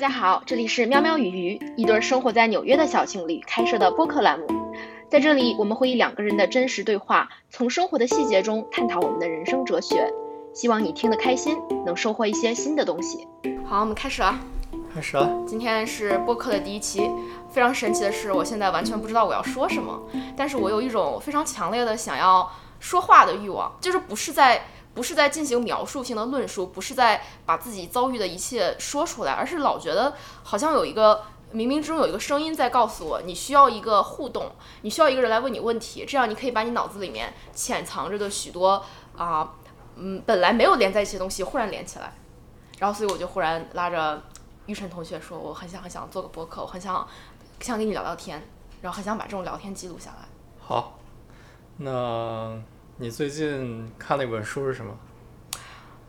家好，这里是喵喵与鱼，一对生活在纽约的小情侣开设的播客栏目。在这里，我们会以两个人的真实对话，从生活的细节中探讨我们的人生哲学。希望你听得开心，能收获一些新的东西。好，我们开始了。开始了。今天是播客的第一期，非常神奇的是，我现在完全不知道我要说什么，但是我有一种非常强烈的想要说话的欲望，就是不是在。不是在进行描述性的论述，不是在把自己遭遇的一切说出来，而是老觉得好像有一个冥冥之中有一个声音在告诉我，你需要一个互动，你需要一个人来问你问题，这样你可以把你脑子里面潜藏着的许多啊，嗯，本来没有连在一起的东西忽然连起来，然后所以我就忽然拉着玉晨同学说，我很想很想做个播客，我很想想跟你聊聊天，然后很想把这种聊天记录下来。好，那。你最近看那本书是什么？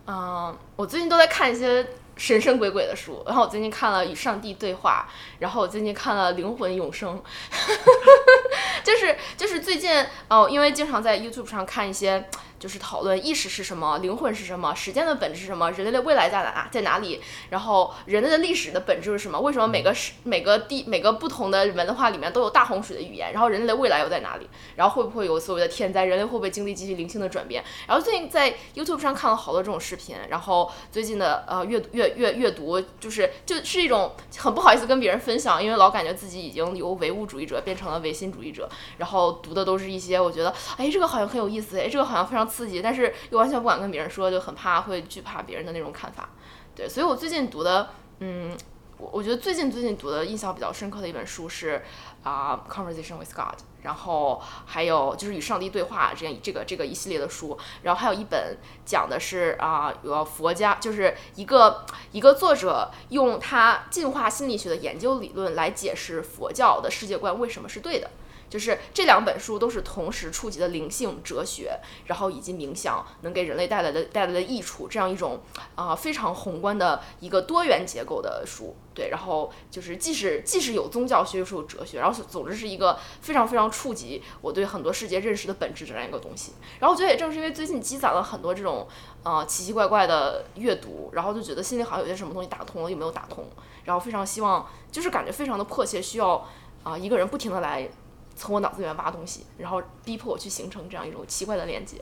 嗯，我最近都在看一些神神鬼鬼的书，然后我最近看了《与上帝对话》，然后我最近看了《灵魂永生》，就是就是最近哦，因为经常在 YouTube 上看一些。就是讨论意识是什么，灵魂是什么，时间的本质是什么，人类的未来在哪，在哪里？然后人类的历史的本质是什么？为什么每个时每个地每个不同的文化里面都有大洪水的语言？然后人类的未来又在哪里？然后会不会有所谓的天灾？人类会不会经历极其灵性的转变？然后最近在 YouTube 上看了好多这种视频，然后最近的呃阅阅阅阅读就是就是一种很不好意思跟别人分享，因为老感觉自己已经由唯物主义者变成了唯心主义者，然后读的都是一些我觉得哎这个好像很有意思，哎这个好像非常。刺激，但是又完全不敢跟别人说，就很怕会惧怕别人的那种看法。对，所以我最近读的，嗯，我我觉得最近最近读的印象比较深刻的一本书是啊，《Conversation with God》，然后还有就是与上帝对话这样这个这个一系列的书，然后还有一本讲的是啊，有佛家，就是一个一个作者用他进化心理学的研究理论来解释佛教的世界观为什么是对的。就是这两本书都是同时触及的灵性哲学，然后以及冥想能给人类带来的带来的益处，这样一种啊非常宏观的一个多元结构的书，对，然后就是既是既是有宗教学又是有哲学，然后总之是一个非常非常触及我对很多世界认识的本质这样一个东西。然后我觉得也正是因为最近积攒了很多这种啊奇奇怪怪的阅读，然后就觉得心里好像有些什么东西打通了又没有打通，然后非常希望就是感觉非常的迫切需要啊一个人不停的来。从我脑子里面挖东西，然后逼迫我去形成这样一种奇怪的连接。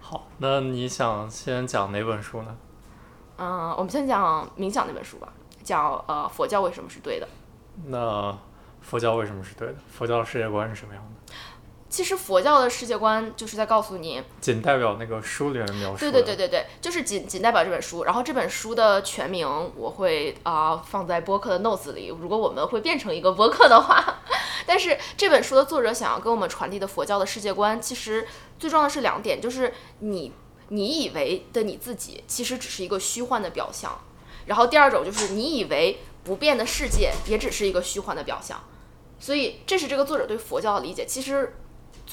好，那你想先讲哪本书呢？嗯，我们先讲冥想那本书吧，讲呃佛教为什么是对的。那佛教为什么是对的？佛教的世界观是什么样的？其实佛教的世界观就是在告诉你，仅代表那个书里面描述。对对对对对，就是仅仅代表这本书。然后这本书的全名我会啊放在播客的 notes 里，如果我们会变成一个播客的话。但是这本书的作者想要跟我们传递的佛教的世界观，其实最重要的是两点，就是你你以为的你自己，其实只是一个虚幻的表象。然后第二种就是你以为不变的世界，也只是一个虚幻的表象。所以这是这个作者对佛教的理解，其实。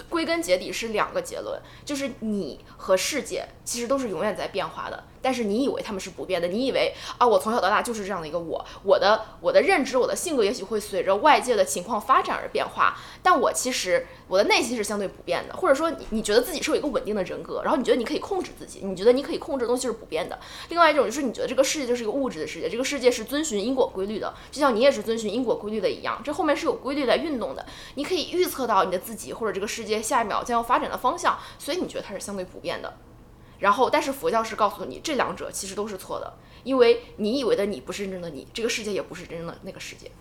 归根结底是两个结论，就是你和世界其实都是永远在变化的。但是你以为他们是不变的，你以为啊，我从小到大就是这样的一个我，我的我的认知，我的性格也许会随着外界的情况发展而变化，但我其实我的内心是相对不变的，或者说你你觉得自己是有一个稳定的人格，然后你觉得你可以控制自己，你觉得你可以控制的东西是不变的。另外一种就是你觉得这个世界就是一个物质的世界，这个世界是遵循因果规律的，就像你也是遵循因果规律的一样，这后面是有规律在运动的，你可以预测到你的自己或者这个世界下一秒将要发展的方向，所以你觉得它是相对不变的。然后，但是佛教是告诉你，这两者其实都是错的，因为你以为的你不是真正的你，这个世界也不是真正的那个世界。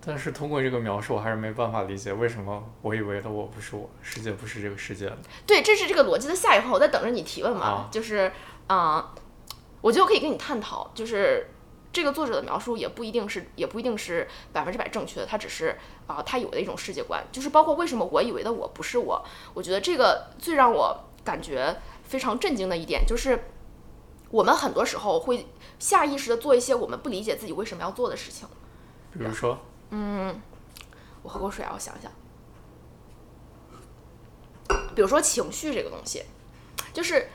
但是通过这个描述，我还是没办法理解为什么我以为的我不是我，世界不是这个世界。对，这是这个逻辑的下一环，我在等着你提问嘛。就是，啊，我觉得我可以跟你探讨，就是这个作者的描述也不一定是，也不一定是百分之百正确的，他只是啊，他有的一种世界观，就是包括为什么我以为的我不是我，我觉得这个最让我。感觉非常震惊的一点就是，我们很多时候会下意识的做一些我们不理解自己为什么要做的事情。比如说，嗯，我喝口水啊，我想想。比如说情绪这个东西，就是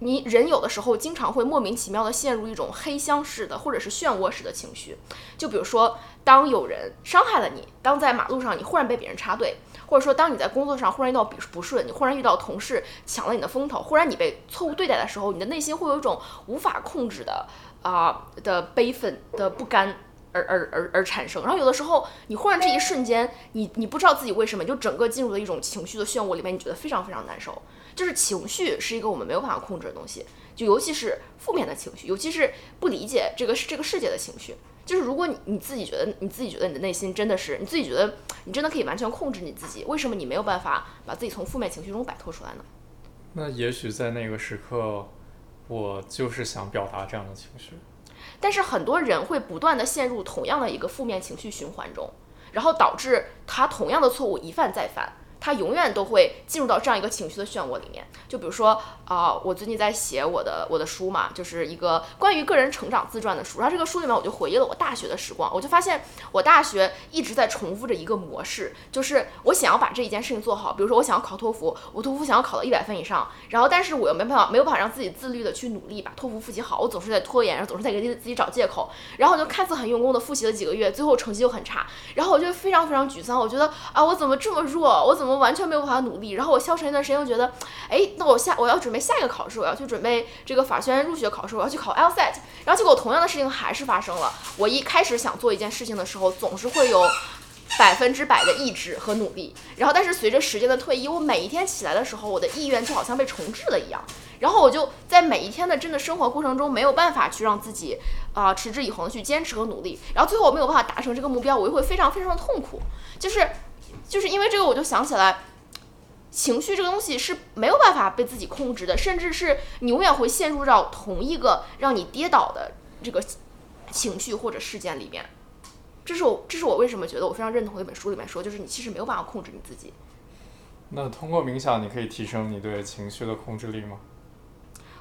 你人有的时候经常会莫名其妙的陷入一种黑箱式的或者是漩涡式的情绪。就比如说，当有人伤害了你，当在马路上你忽然被别人插队。或者说当你在工作上忽然遇到不不顺，你忽然遇到同事抢了你的风头，忽然你被错误对待的时候，你的内心会有一种无法控制的啊、的悲愤的不甘。而而而而产生，然后有的时候你忽然这一瞬间，你你不知道自己为什么，你就整个进入了一种情绪的漩涡里面，你觉得非常非常难受。就是情绪是一个我们没有办法控制的东西，就尤其是负面的情绪，尤其是不理解这个这个世界的情绪。就是如果你你自己觉得你自己觉得你的内心真的是你自己觉得你真的可以完全控制你自己，为什么你没有办法把自己从负面情绪中摆脱出来呢？那也许在那个时刻，我就是想表达这样的情绪。但是很多人会不断的陷入同样的一个负面情绪循环中，然后导致他同样的错误一犯再犯。他永远都会进入到这样一个情绪的漩涡里面。就比如说啊、我最近在写我的我的书嘛，就是一个关于个人成长自传的书。然后这个书里面我就回忆了我大学的时光，我就发现我大学一直在重复着一个模式，就是我想要把这一件事情做好。比如说我想要考托福，我托福想要考到一百分以上，然后但是我又没办法没有办法让自己自律的去努力把托福复习好，我总是在拖延，然后总是在给自己自己找借口。然后我就看似很用功的复习了几个月，最后成绩又很差，然后我就非常非常沮丧，我觉得啊，我怎么这么弱，我怎么完全没有办法努力？然后我消沉一段时间，又觉得，哎，那我下我要准备下一个考试，我要去准备这个法学院入学考试，我要去考 LSAT，然后结果同样的事情还是发生了。我一开始想做一件事情的时候，总是会有。百分之百的意志和努力，然后但是随着时间的推移，我每一天起来的时候，我的意愿就好像被重置了一样，然后我就在每一天的真的生活过程中没有办法去让自己啊、持之以恒的去坚持和努力，然后最后我没有办法达成这个目标，我又会非常非常的痛苦，就是就是因为这个，我就想起来。情绪这个东西是没有办法被自己控制的，甚至是你永远会陷入到同一个让你跌倒的这个情绪或者事件里面。这是我，这是我为什么觉得我非常认同的一本书里面说，就是你其实没有办法控制你自己。那通过冥想，你可以提升你对情绪的控制力吗？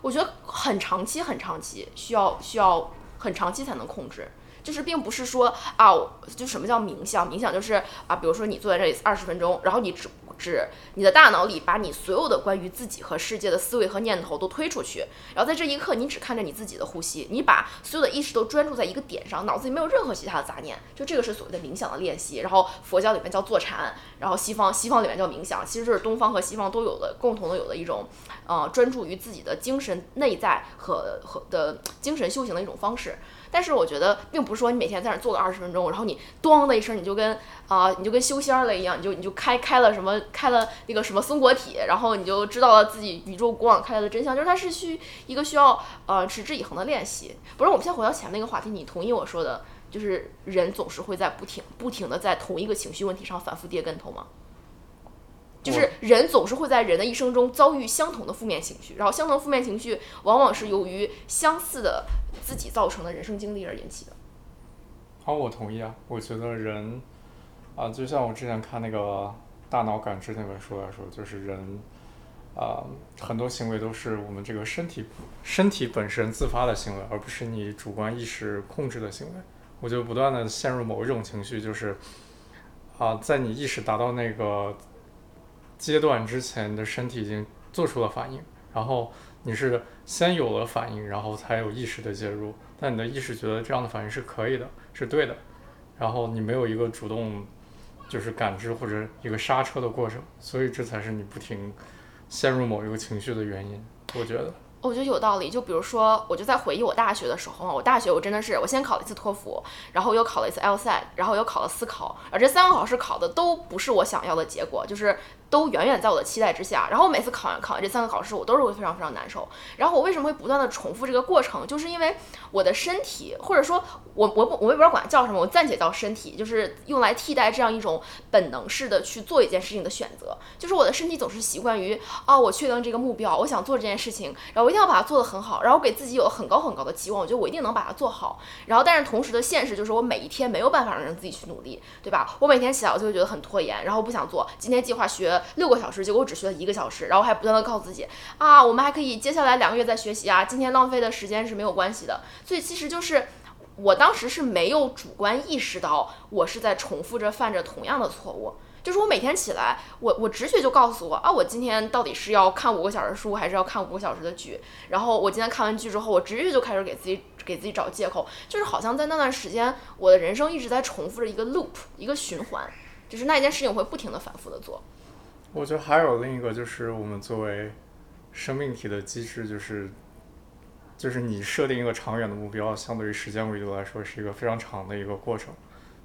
我觉得很长期、很长期，需要需要很长期才能控制。就是并不是说啊，就什么叫冥想？冥想就是啊，比如说你坐在这里二十分钟，然后你只只你的大脑里把你所有的关于自己和世界的思维和念头都推出去，然后在这一刻你只看着你自己的呼吸，你把所有的意识都专注在一个点上，脑子里没有任何其他的杂念。就这个是所谓的冥想的练习。然后佛教里面叫坐禅，然后西方西方里面叫冥想，其实就是东方和西方都有的共同的有的一种呃专注于自己的精神内在和和的精神修行的一种方式。但是我觉得，并不是说你每天在那儿坐个二十分钟，然后你咣的一声，你就跟啊、你就跟修仙了一样，你就你就开开了什么开了那个什么松果体，然后你就知道了自己宇宙古往开来的真相。就是它是需一个需要呃持之以恒的练习。不是，我们先回到前面那个话题，你同意我说的，就是人总是会在不停不停的在同一个情绪问题上反复跌跟头吗？就是人总是会在人的一生中遭遇相同的负面情绪，然后相同负面情绪往往是由于相似的自己造成的人生经历而引起的。好，我同意啊。我觉得人啊，就像我之前看那个《大脑感知》那本书来说，就是人啊，很多行为都是我们这个身体身体本身自发的行为，而不是你主观意识控制的行为。我就不断的陷入某一种情绪，就是啊，在你意识达到那个阶段之前，的身体已经做出了反应，然后你是先有了反应，然后才有意识的介入。但你的意识觉得这样的反应是可以的，是对的，然后你没有一个主动就是感知或者一个刹车的过程，所以这才是你不停陷入某一个情绪的原因。我觉得，我觉得有道理。就比如说，我就在回忆我大学的时候嘛，我大学我真的是，我先考了一次托福，然后又考了一次 LSAT，然后又考了司考，而这三个考试考的都不是我想要的结果，就是都远远在我的期待之下。然后我每次考完考完这三个考试，我都是会非常非常难受。然后我为什么会不断的重复这个过程，就是因为我的身体，或者说我我不我也不知道管它叫什么，我暂且叫身体，就是用来替代这样一种本能式的去做一件事情的选择。就是我的身体总是习惯于啊，我确定这个目标，我想做这件事情，然后我一定要把它做得很好，然后给自己有很高很高的期望，我觉得我一定能把它做好。然后但是同时的现实就是我每一天没有办法让自己去努力，对吧？我每天起来我就会觉得很拖延，然后不想做。今天计划学 六个小时，结果我只学了一个小时，然后还不断的告诉自己啊，我们还可以接下来两个月再学习啊，今天浪费的时间是没有关系的。所以其实就是。我当时是没有主观意识到我是在重复着犯着同样的错误，就是我每天起来，我我直觉就告诉我啊，我今天到底是要看五个小时书，还是要看五个小时的剧？然后我今天看完剧之后，我直觉就开始给自己给自己找借口，就是好像在那段时间，我的人生一直在重复着一个 loop，一个循环。就是那一件事情我会不停的反复的做。我觉得还有另一个就是我们作为生命体的机制，就是就是你设定一个长远的目标，相对于时间维度来说是一个非常长的一个过程。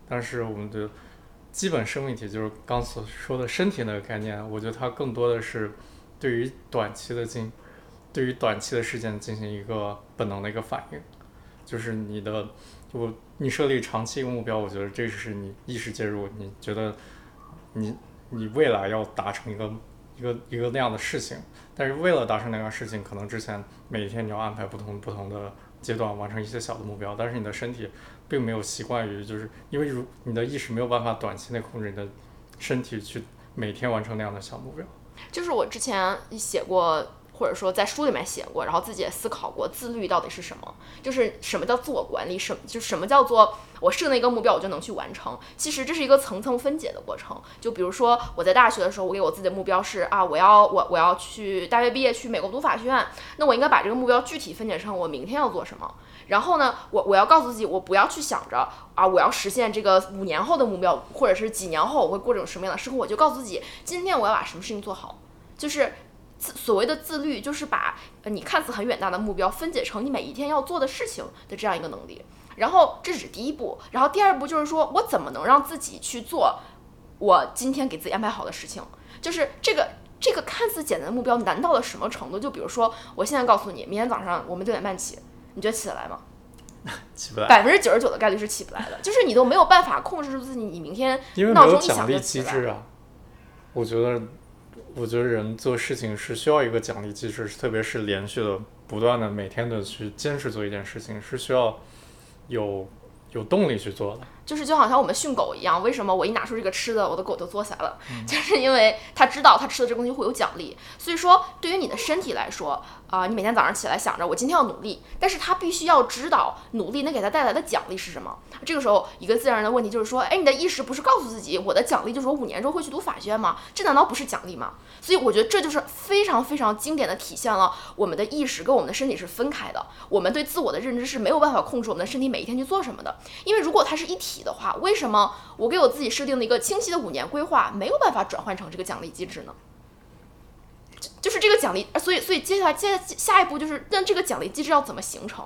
但是我们的基本生命体就是刚所说的身体那个概念，我觉得它更多的是对于短期的进，对于短期的事件进行一个本能的一个反应，就是你的我你设立长期一个目标，我觉得这是你意识介入，你觉得你你未来要达成一个一个一个那样的事情，但是为了达成那样事情，可能之前每天你要安排不同不同的阶段完成一些小的目标，但是你的身体并没有习惯于，就是因为如你的意识没有办法短期内控制你的身体去每天完成那样的小目标。就是我之前写过，或者说在书里面写过，然后自己也思考过，自律到底是什么？就是什么叫自我管理？什么就什么叫做我设定一个目标，我就能去完成？其实这是一个层层分解的过程。就比如说我在大学的时候，我给我自己的目标是啊，我要我我要去大学毕业去美国读法学院，那我应该把这个目标具体分解成我明天要做什么。然后呢，我我要告诉自己，我不要去想着啊，我要实现这个五年后的目标，或者是几年后我会过这种什么样的生活，我就告诉自己，今天我要把什么事情做好。就是自所谓的自律，就是把呃你看似很远大的目标分解成你每一天要做的事情的这样一个能力。然后这只是第一步，然后第二步就是说我怎么能让自己去做我今天给自己安排好的事情。就是这个这个看似简单的目标难到了什么程度？就比如说，我现在告诉你，明天早上我们六点半起，你觉得起得来吗？起不来，百分之九十九的概率是起不来的，就是你都没有办法控制住自己，你明天因为没闹钟一有奖励响就起来机制啊。我觉得，我觉得人做事情是需要一个奖励机制，特别是连续的、不断的、每天的去坚持做一件事情，是需要有有动力去做的。就是就好像我们训狗一样，为什么我一拿出这个吃的，我的狗就坐下了？就是因为它知道它吃的这个东西会有奖励。所以说，对于你的身体来说，啊、你每天早上起来想着我今天要努力，但是他必须要知道努力能给他带来的奖励是什么。这个时候，一个自然的问题就是说，哎，你的意识不是告诉自己，我的奖励就是我五年之后会去读法学院吗？这难道不是奖励吗？所以我觉得这就是非常非常经典的体现了我们的意识跟我们的身体是分开的。我们对自我的认知是没有办法控制我们的身体每一天去做什么的。因为如果它是一体的话，为什么我给我自己设定了一个清晰的五年规划，没有办法转换成这个奖励机制呢？就就是这个奖励，呃所以所以接下来接下一步就是，那这个奖励机制要怎么形成？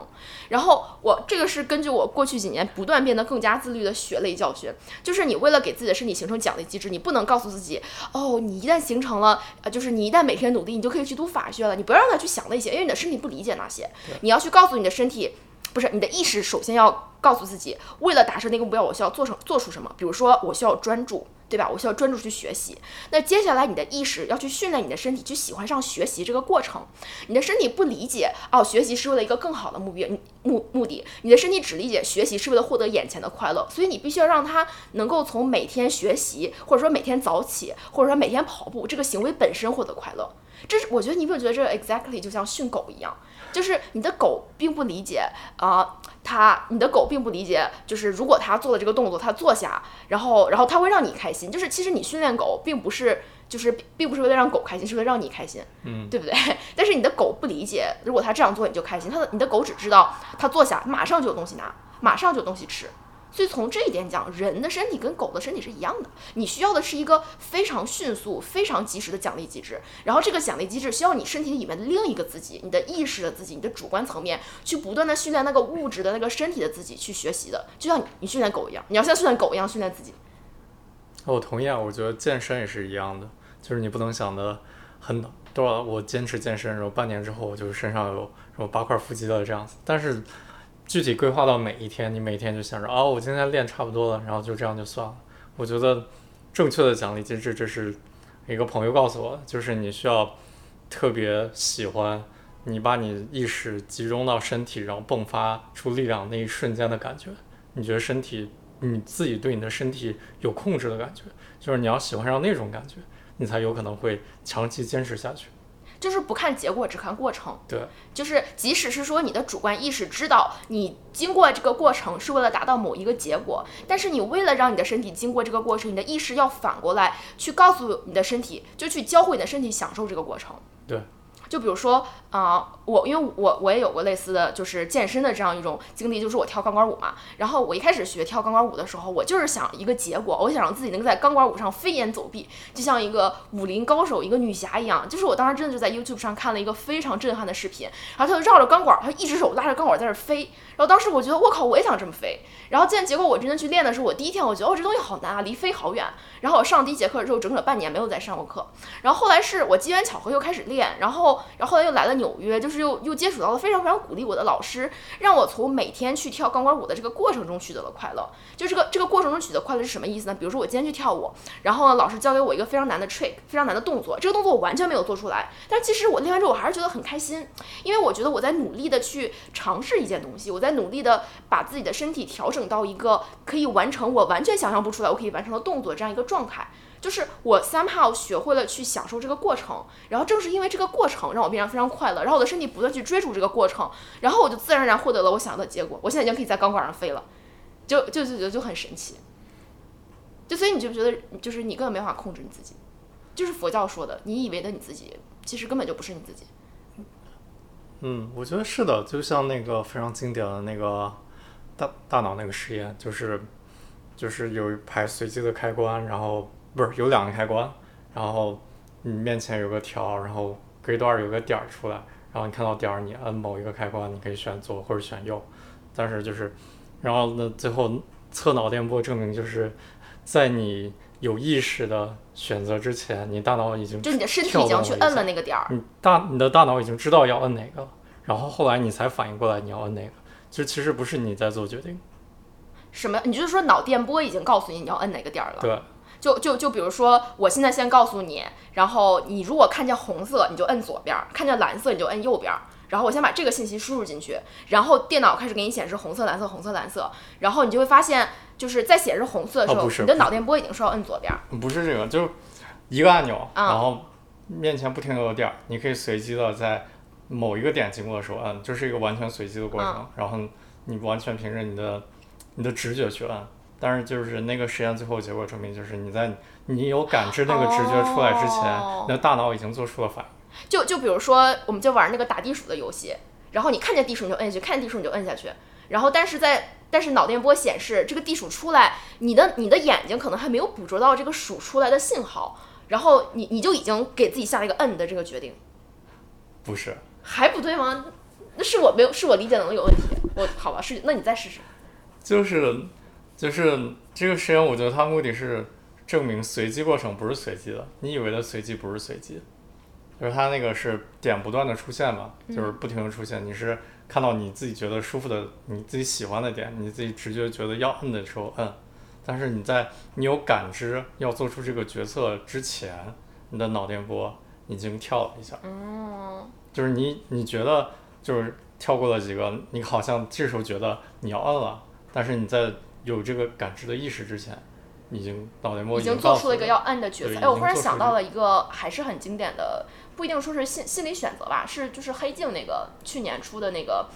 然后我这个是根据我过去几年不断变得更加自律的血泪教训，就是你为了给自己的身体形成奖励机制，你不能告诉自己，哦，你一旦形成了，呃，就是你一旦每天努力，你就可以去读法学了，你不要让他去想那些，因为你的身体不理解那些，你要去告诉你的身体。不是你的意识，首先要告诉自己，为了达成那个目标，我需要做成做出什么。比如说，我需要专注，对吧？我需要专注去学习。那接下来，你的意识要去训练你的身体去喜欢上学习这个过程。你的身体不理解哦，学习是为了一个更好的目标目目的。你的身体只理解学习是为了获得眼前的快乐，所以你必须要让他能够从每天学习，或者说每天早起，或者说每天跑步这个行为本身获得快乐。这是我觉得你有没有觉得这 exactly 就像训狗一样，就是你的狗并不理解啊、它你的狗并不理解，就是如果它做了这个动作，它坐下，然后然后它会让你开心，就是其实你训练狗并不是就是并并不是为了让狗开心，是为了让你开心，嗯，对不对？但是你的狗不理解，如果它这样做你就开心，它的你的狗只知道它坐下马上就有东西拿，马上就有东西吃。所以从这一点讲，人的身体跟狗的身体是一样的，你需要的是一个非常迅速、非常及时的奖励机制。然后这个奖励机制需要你身体里面的另一个自己，你的意识的自己，你的主观层面去不断的训练那个物质的那个身体的自己去学习的，就像你训练狗一样，你要像训练狗一样训练自己。我同意啊，我觉得健身也是一样的，就是你不能想的很多少，我坚持健身，然后半年之后我就身上有什么八块腹肌了这样子，但是具体规划到每一天，你每天就想着啊，我今天练差不多了，然后就这样就算了。我觉得正确的奖励机制，这是一个朋友告诉我的，就是你需要特别喜欢你把你意识集中到身体，然后迸发出力量那一瞬间的感觉，你觉得身体你自己对你的身体有控制的感觉，就是你要喜欢上那种感觉，你才有可能会长期坚持下去。就是不看结果，只看过程。对，就是即使是说你的主观意识知道你经过这个过程是为了达到某一个结果，但是你为了让你的身体经过这个过程，你的意识要反过来去告诉你的身体，就去教会你的身体享受这个过程。对，就比如说啊、我因为我我也有过类似的就是健身的这样一种经历，就是我跳钢管舞嘛。然后我一开始学跳钢管舞的时候，我就是想一个结果，我想让自己能够在钢管舞上飞檐走壁，就像一个武林高手、一个女侠一样。就是我当时真的就在 YouTube 上看了一个非常震撼的视频，然后他就绕着钢管，他一只手拉着钢管在那飞。然后当时我觉得我靠，我也想这么飞。然后见结果我真的去练的时候，我第一天我觉得哦这东西好难啊，离飞好远。然后我上第一节课之后，整整半年没有再上过课。然后后来是我机缘巧合又开始练，然后然后后来又来了纽约，就是又又接触到了非常非常鼓励我的老师，让我从每天去跳钢管舞的这个过程中取得了快乐。就这个这个过程中取得快乐是什么意思呢？比如说我今天去跳舞，然后呢老师教给我一个非常难的 trick，非常难的动作，这个动作我完全没有做出来，但其实我练完之后我还是觉得很开心，因为我觉得我在努力的去尝试一件东西，我在努力的把自己的身体调整到一个可以完成我完全想象不出来我可以完成的动作这样一个状态。就是我 somehow 学会了去享受这个过程，然后正是因为这个过程让我变得非常快乐，然后我的身体不断去追逐这个过程，然后我就自然而然获得了我想要的结果。我现在已经可以在钢管上飞了，就就就就就很神奇。就所以你就觉得就是你根本没法控制你自己，就是佛教说的，你以为的你自己，其实根本就不是你自己。嗯，我觉得是的，就像那个非常经典的那个大大脑那个实验，就是就是有一排随机的开关，然后不是有两个开关，然后你面前有个条，然后隔一段有个点儿出来，然后你看到点儿，你按某一个开关，你可以选左或者选右，但是就是，然后呢，最后测脑电波证明就是在你有意识的选择之前，你大脑已经就你的身体已经去摁了那个点儿，你大你的大脑已经知道要摁哪个了，然后后来你才反应过来你要摁哪个，就其实不是你在做决定，什么？你就是说脑电波已经告诉你你要摁哪个点儿了？对，就就就比如说，我现在先告诉你，然后你如果看见红色，你就摁左边儿；看见蓝色，你就摁右边儿。然后我先把这个信息输入进去，然后电脑开始给你显示红色、蓝色、红色、蓝色，然后你就会发现，就是在显示红色的时候，哦你的脑电波已经是要摁左边儿。不是这个，就是一个按钮，啊然后面前不停的有点儿，你可以随机的在某一个点经过的时候摁，就是一个完全随机的过程，嗯然后你完全凭着你的你的直觉去摁。但是就是那个实验最后结果证明，就是你在你有感知那个直觉出来之前，哦你的大脑已经做出了反应。就就比如说，我们就玩那个打地鼠的游戏，然后你看见地鼠你就摁下去，看见地鼠你就摁下去，然后但是在但是脑电波显示这个地鼠出来，你的你的眼睛可能还没有捕捉到这个鼠出来的信号，然后你你就已经给自己下了一个摁的这个决定，不是，还不对吗？那是我没有，是我理解能力有问题。我好吧，是那你再试试。就是就是这个实验，我觉得它目的是证明随机过程不是随机的，你以为的随机不是随机，就是它那个是点不断的出现嘛，就是不停的出现，你是看到你自己觉得舒服的、你自己喜欢的点，你自己直觉觉得要摁的时候摁，但是你在你有感知要做出这个决策之前，你的脑电波已经跳了一下，嗯，就是你你觉得就是跳过了几个，你好像这时候觉得你要摁了，但是你在有这个感知的意识之前，已经脑袋摸已经做出了一个要摁的决策。对哎，我忽然想到了一个还是很经典的，不一定说是心心理选择吧，是就是黑镜那个去年出的那个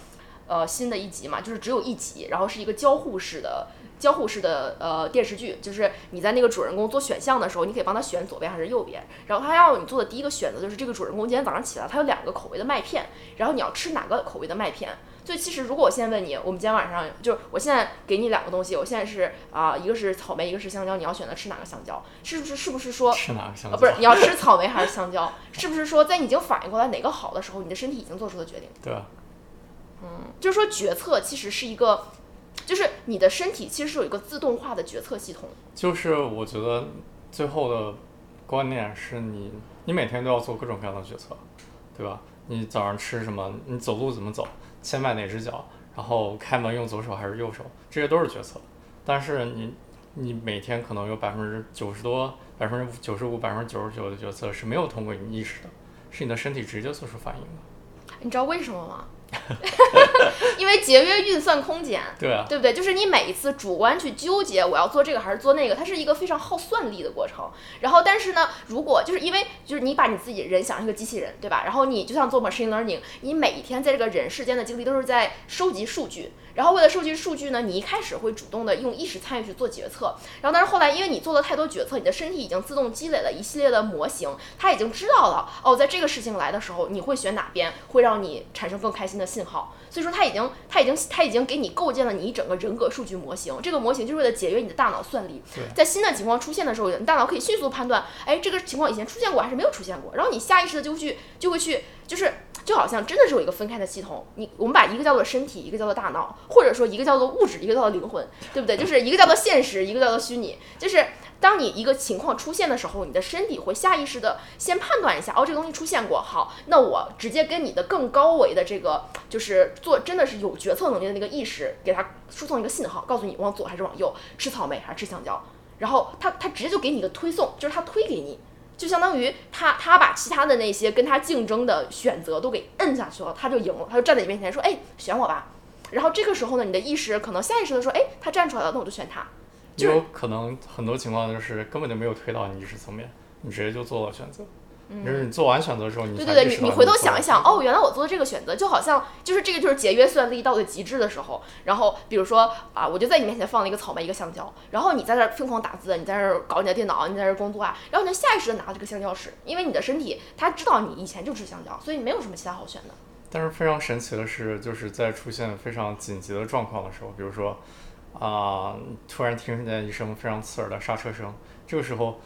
呃新的一集嘛，就是只有一集，然后是一个交互式的。交互式的呃电视剧，就是你在那个主人公做选项的时候，你可以帮他选左边还是右边。然后他要你做的第一个选择就是这个主人公今天早上起来，他有两个口味的麦片，然后你要吃哪个口味的麦片。所以其实如果我现在问你，我们今天晚上就是我现在给你两个东西，我现在是啊、一个是草莓，一个是香蕉，你要选择吃哪个香蕉？是不是是不是说吃哪个香啊，蕉？不是，你要吃草莓还是香蕉？是不是说在你已经反应过来哪个好的时候，你的身体已经做出了决定？对啊，就是说决策其实是一个，就是你的身体其实是有一个自动化的决策系统。就是我觉得最后的观念是你你每天都要做各种各样的决策，对吧？你早上吃什么？你走路怎么走？先迈哪只脚？然后开门用左手还是右手？这些都是决策。但是你你每天可能有百分之九十多、百分之九十五、百分之九十九的决策是没有通过你意识的，是你的身体直接做出反应的。你知道为什么吗？因为节约运算空间。对啊，对不对？就是你每一次主观去纠结我要做这个还是做那个，它是一个非常耗算力的过程。然后，但是呢，如果就是因为就是你把你自己人想成一个机器人，对吧？然后你就像做 machine learning，你每一天在这个人世间的经历都是在收集数据。然后为了收集数据呢，你一开始会主动的用意识参与去做决策。然后，但是后来因为你做了太多决策，你的身体已经自动积累了一系列的模型，它已经知道了哦，在这个事情来的时候，你会选哪边，会让你产生更开心的信号。所以说，它已经它已经它已经给你构建了你一整个人格数据模型。这个模型就是为了节约你的大脑算力。在新的情况出现的时候，你大脑可以迅速判断，哎，这个情况以前出现过还是没有出现过，然后你下意识的就去就会去就是。就好像真的是有一个分开的系统，你我们把一个叫做身体，一个叫做大脑，或者说一个叫做物质，一个叫做灵魂，对不对？就是一个叫做现实，一个叫做虚拟。就是当你一个情况出现的时候，你的身体会下意识的先判断一下，哦，这个东西出现过，好，那我直接跟你的更高维的这个就是做真的是有决策能力的那个意识，给他输送一个信号，告诉你往左还是往右，吃草莓还是吃香蕉，然后他他直接就给你一个推送，就是他推给你。就相当于他他把其他的那些跟他竞争的选择都给摁下去了，他就赢了，他就站在你面前说，哎，选我吧。然后这个时候呢，你的意识可能下意识的说，哎，他站出来了，那我就选他。就有可能很多情况就是根本就没有推到你意识层面，你直接就做了选择。就是你做完选择之后，你对对对，你你回头想一想，哦，原来我做的这个选择，就好像就是这个就是节约算力到了极致的时候。然后比如说啊，我就在你面前放了一个草莓，一个香蕉，然后你在那儿疯狂打字，你在那儿搞你的电脑，你在那儿工作啊，然后你就下意识的拿到这个香蕉吃，因为你的身体它知道你以前就吃香蕉，所以没有什么其他好选的。但是非常神奇的是，就是在出现非常紧急的状况的时候，比如说啊、突然听见一声非常刺耳的刹车声，这个时候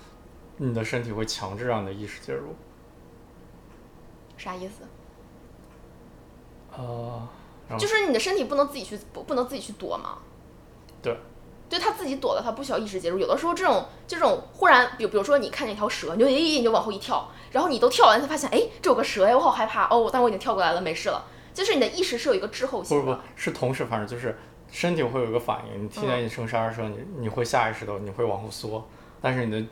你的身体会强制让你的意识介入。啥意思？呃，就是你的身体不能自己去不不能自己去躲吗？对，对他自己躲了，他不需要意识介入。有的时候这种这种忽然，比比如说你看见一条蛇，你就哎你就往后一跳，然后你都跳完才发现，哎，这有个蛇哎，我好害怕哦，但我已经跳过来了，没事了。就是你的意识是有一个滞后不不性的。是同时发生，就是身体会有一个反应，你听见一声刹车声，你你会下意识的你会往后缩，但是你的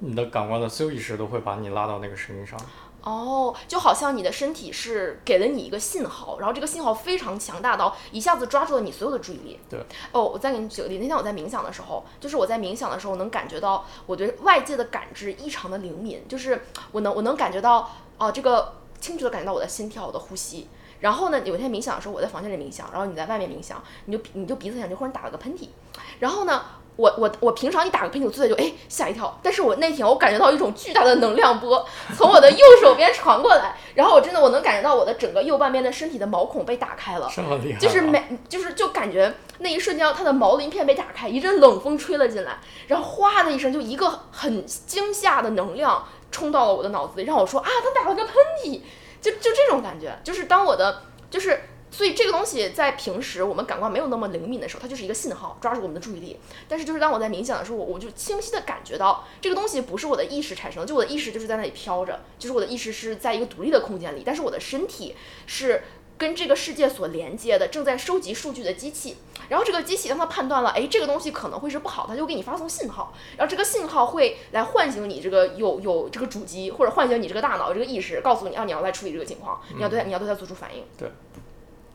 你的感官的所有意识都会把你拉到那个声音上。哦，就好像你的身体是给了你一个信号，然后这个信号非常强大到一下子抓住了你所有的注意力。对。哦，我再给你举个例，那天我在冥想的时候，就是我在冥想的时候能感觉到我对外界的感知异常的灵敏，就是我能我能感觉到哦、这个清楚的感觉到我的心跳、我的呼吸。然后呢，有一天冥想的时候，我在房间里冥想，然后你在外面冥想，你就你就鼻子上就忽然打了个喷嚏，然后呢，我我我平常一打个喷嚏，我坐在就哎吓一跳，但是我那天我感觉到一种巨大的能量波 从我的右手边传过来，然后我真的我能感觉到我的整个右半边的身体的毛孔被打开了？就是每就是就感觉那一瞬间，它的毛鳞片被打开，一阵冷风吹了进来，然后哗的一声，就一个很惊吓的能量冲到了我的脑子里，让我说啊，他打了个喷嚏，就就这种感觉，就是当我的就是。所以这个东西在平时我们感官没有那么灵敏的时候，它就是一个信号，抓住我们的注意力。但是就是当我在冥想的时候，我我就清晰的感觉到这个东西不是我的意识产生的，就我的意识就是在那里飘着，就是我的意识是在一个独立的空间里，但是我的身体是跟这个世界所连接的，正在收集数据的机器。然后这个机器当它判断了，哎，这个东西可能会是不好，它就给你发送信号。然后这个信号会来唤醒你这个有有这个主机，或者唤醒你这个大脑这个意识，告诉你啊，你要来处理这个情况，你要对它你要对它做出反应。对。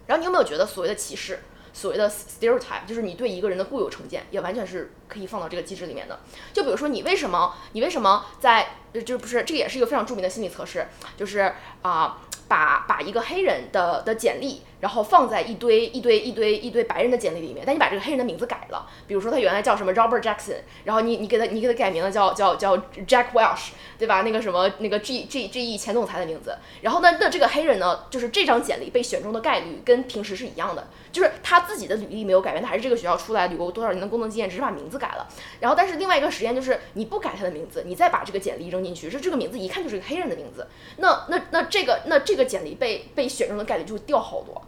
然后你有没有觉得所谓的歧视？所谓的 stereotype，就是你对一个人的固有成见，也完全是可以放到这个机制里面的。就比如说，你为什么，你为什么在，就就不是，这个也是一个非常著名的心理测试，就是啊、把把一个黑人的的简历，然后放在一堆一堆一堆一堆白人的简历里面，但你把这个黑人的名字改了，比如说他原来叫什么 Robert Jackson，然后你你给他你给他改名了叫叫叫 Jack Welsh，对吧？那个什么那个 G G G E 前总裁的名字，然后呢，那这个黑人呢，就是这张简历被选中的概率跟平时是一样的，就是他自己的履历没有改变，他还是这个学校出来，有过多少年的工作经验，只是把名字改了。然后，但是另外一个实验就是你不改他的名字，你再把这个简历扔进去，是这个名字一看就是个黑人的名字，那那那这个那这个简历被被选中的概率就会掉好多。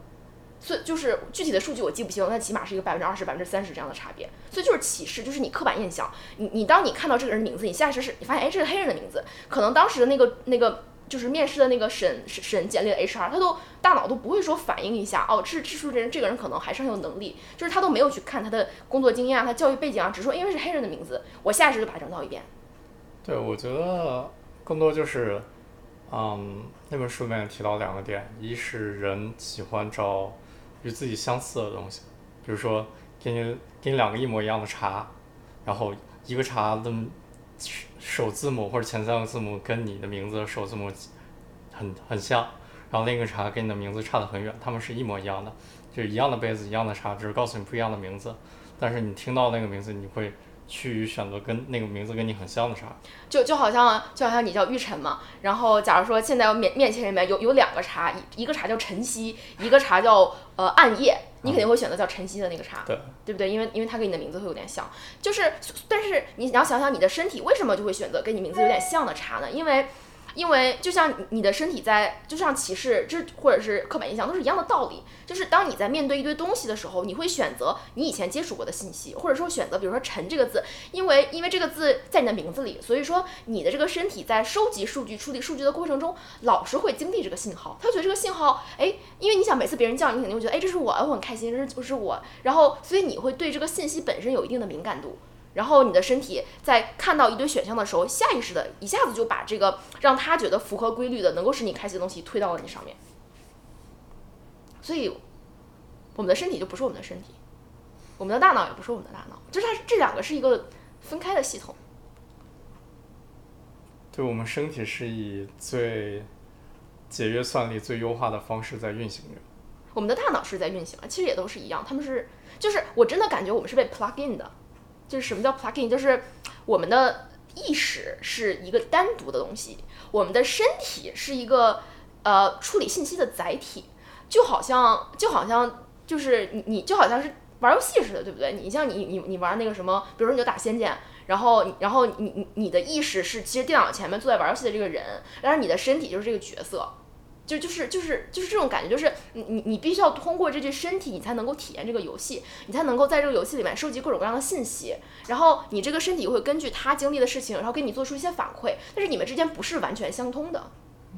所以就是具体的数据我记不清，但起码是一个百分之二十、百分之三十这样的差别。所以就是歧视，就是你刻板印象。你你当你看到这个人名字，你下意识是你发现，哎，这是黑人的名字，可能当时的那个那个就是面试的那个审审审简历的 HR，他都大脑都不会说反应一下，哦，这这说这人这个人可能还是很有能力，就是他都没有去看他的工作经验啊，他教育背景啊，只说因为是黑人的名字，我下意识就把它扔到一边。对，我觉得更多就是，嗯，那本书里面提到两个点，一是人喜欢找与自己相似的东西，比如说给你给你两个一模一样的茶，然后一个茶的首字母或者前三个字母跟你的名字首字母很很像，然后另一个茶跟你的名字差得很远，它们是一模一样的，就是一样的杯子一样的茶，只是告诉你不一样的名字，但是你听到那个名字你会。去选择跟那个名字跟你很像的茶，就就好像就好像你叫玉晨嘛，然后假如说现在面面前里面有有两个茶，一一个茶叫晨曦，一个茶叫呃暗夜，你肯定会选择叫晨曦的那个茶，对对不对？因为因为它跟你的名字会有点像，就是但是你你要想想你的身体为什么就会选择跟你名字有点像的茶呢？因为。因为就像你的身体在，就像歧视，这或者是刻板印象，都是一样的道理。就是当你在面对一堆东西的时候，你会选择你以前接触过的信息，或者说选择，比如说“陈”这个字，因为因为这个字在你的名字里，所以说你的这个身体在收集数据、处理数据的过程中，老是会经历这个信号。他觉得这个信号，哎，因为你想每次别人叫你，肯定会觉得，哎，这是我，我很开心，这是不是我？然后所以你会对这个信息本身有一定的敏感度。然后你的身体在看到一堆选项的时候，下意识的一下子就把这个让他觉得符合规律的、能够使你开心的东西推到了你上面。所以，我们的身体就不是我们的身体，我们的大脑也不是我们的大脑，就是它这两个是一个分开的系统。对我们身体是以最节约算力、最优化的方式在运行着。我们的大脑是在运行，其实也都是一样，他们是就是我真的感觉我们是被 plug in 的。就是什么叫 plugin？就是我们的意识是一个单独的东西，我们的身体是一个呃处理信息的载体，就好像就好像就是你你就好像是玩游戏似的，对不对？你像你你你玩那个什么，比如说你就打仙剑，然后然后你你你的意识是其实电脑前面坐在玩游戏的这个人，但是你的身体就是这个角色。就就是就是就是这种感觉，就是你你你必须要通过这具身体，你才能够体验这个游戏，你才能够在这个游戏里面收集各种各样的信息，然后你这个身体会根据他经历的事情，然后给你做出一些反馈，但是你们之间不是完全相通的，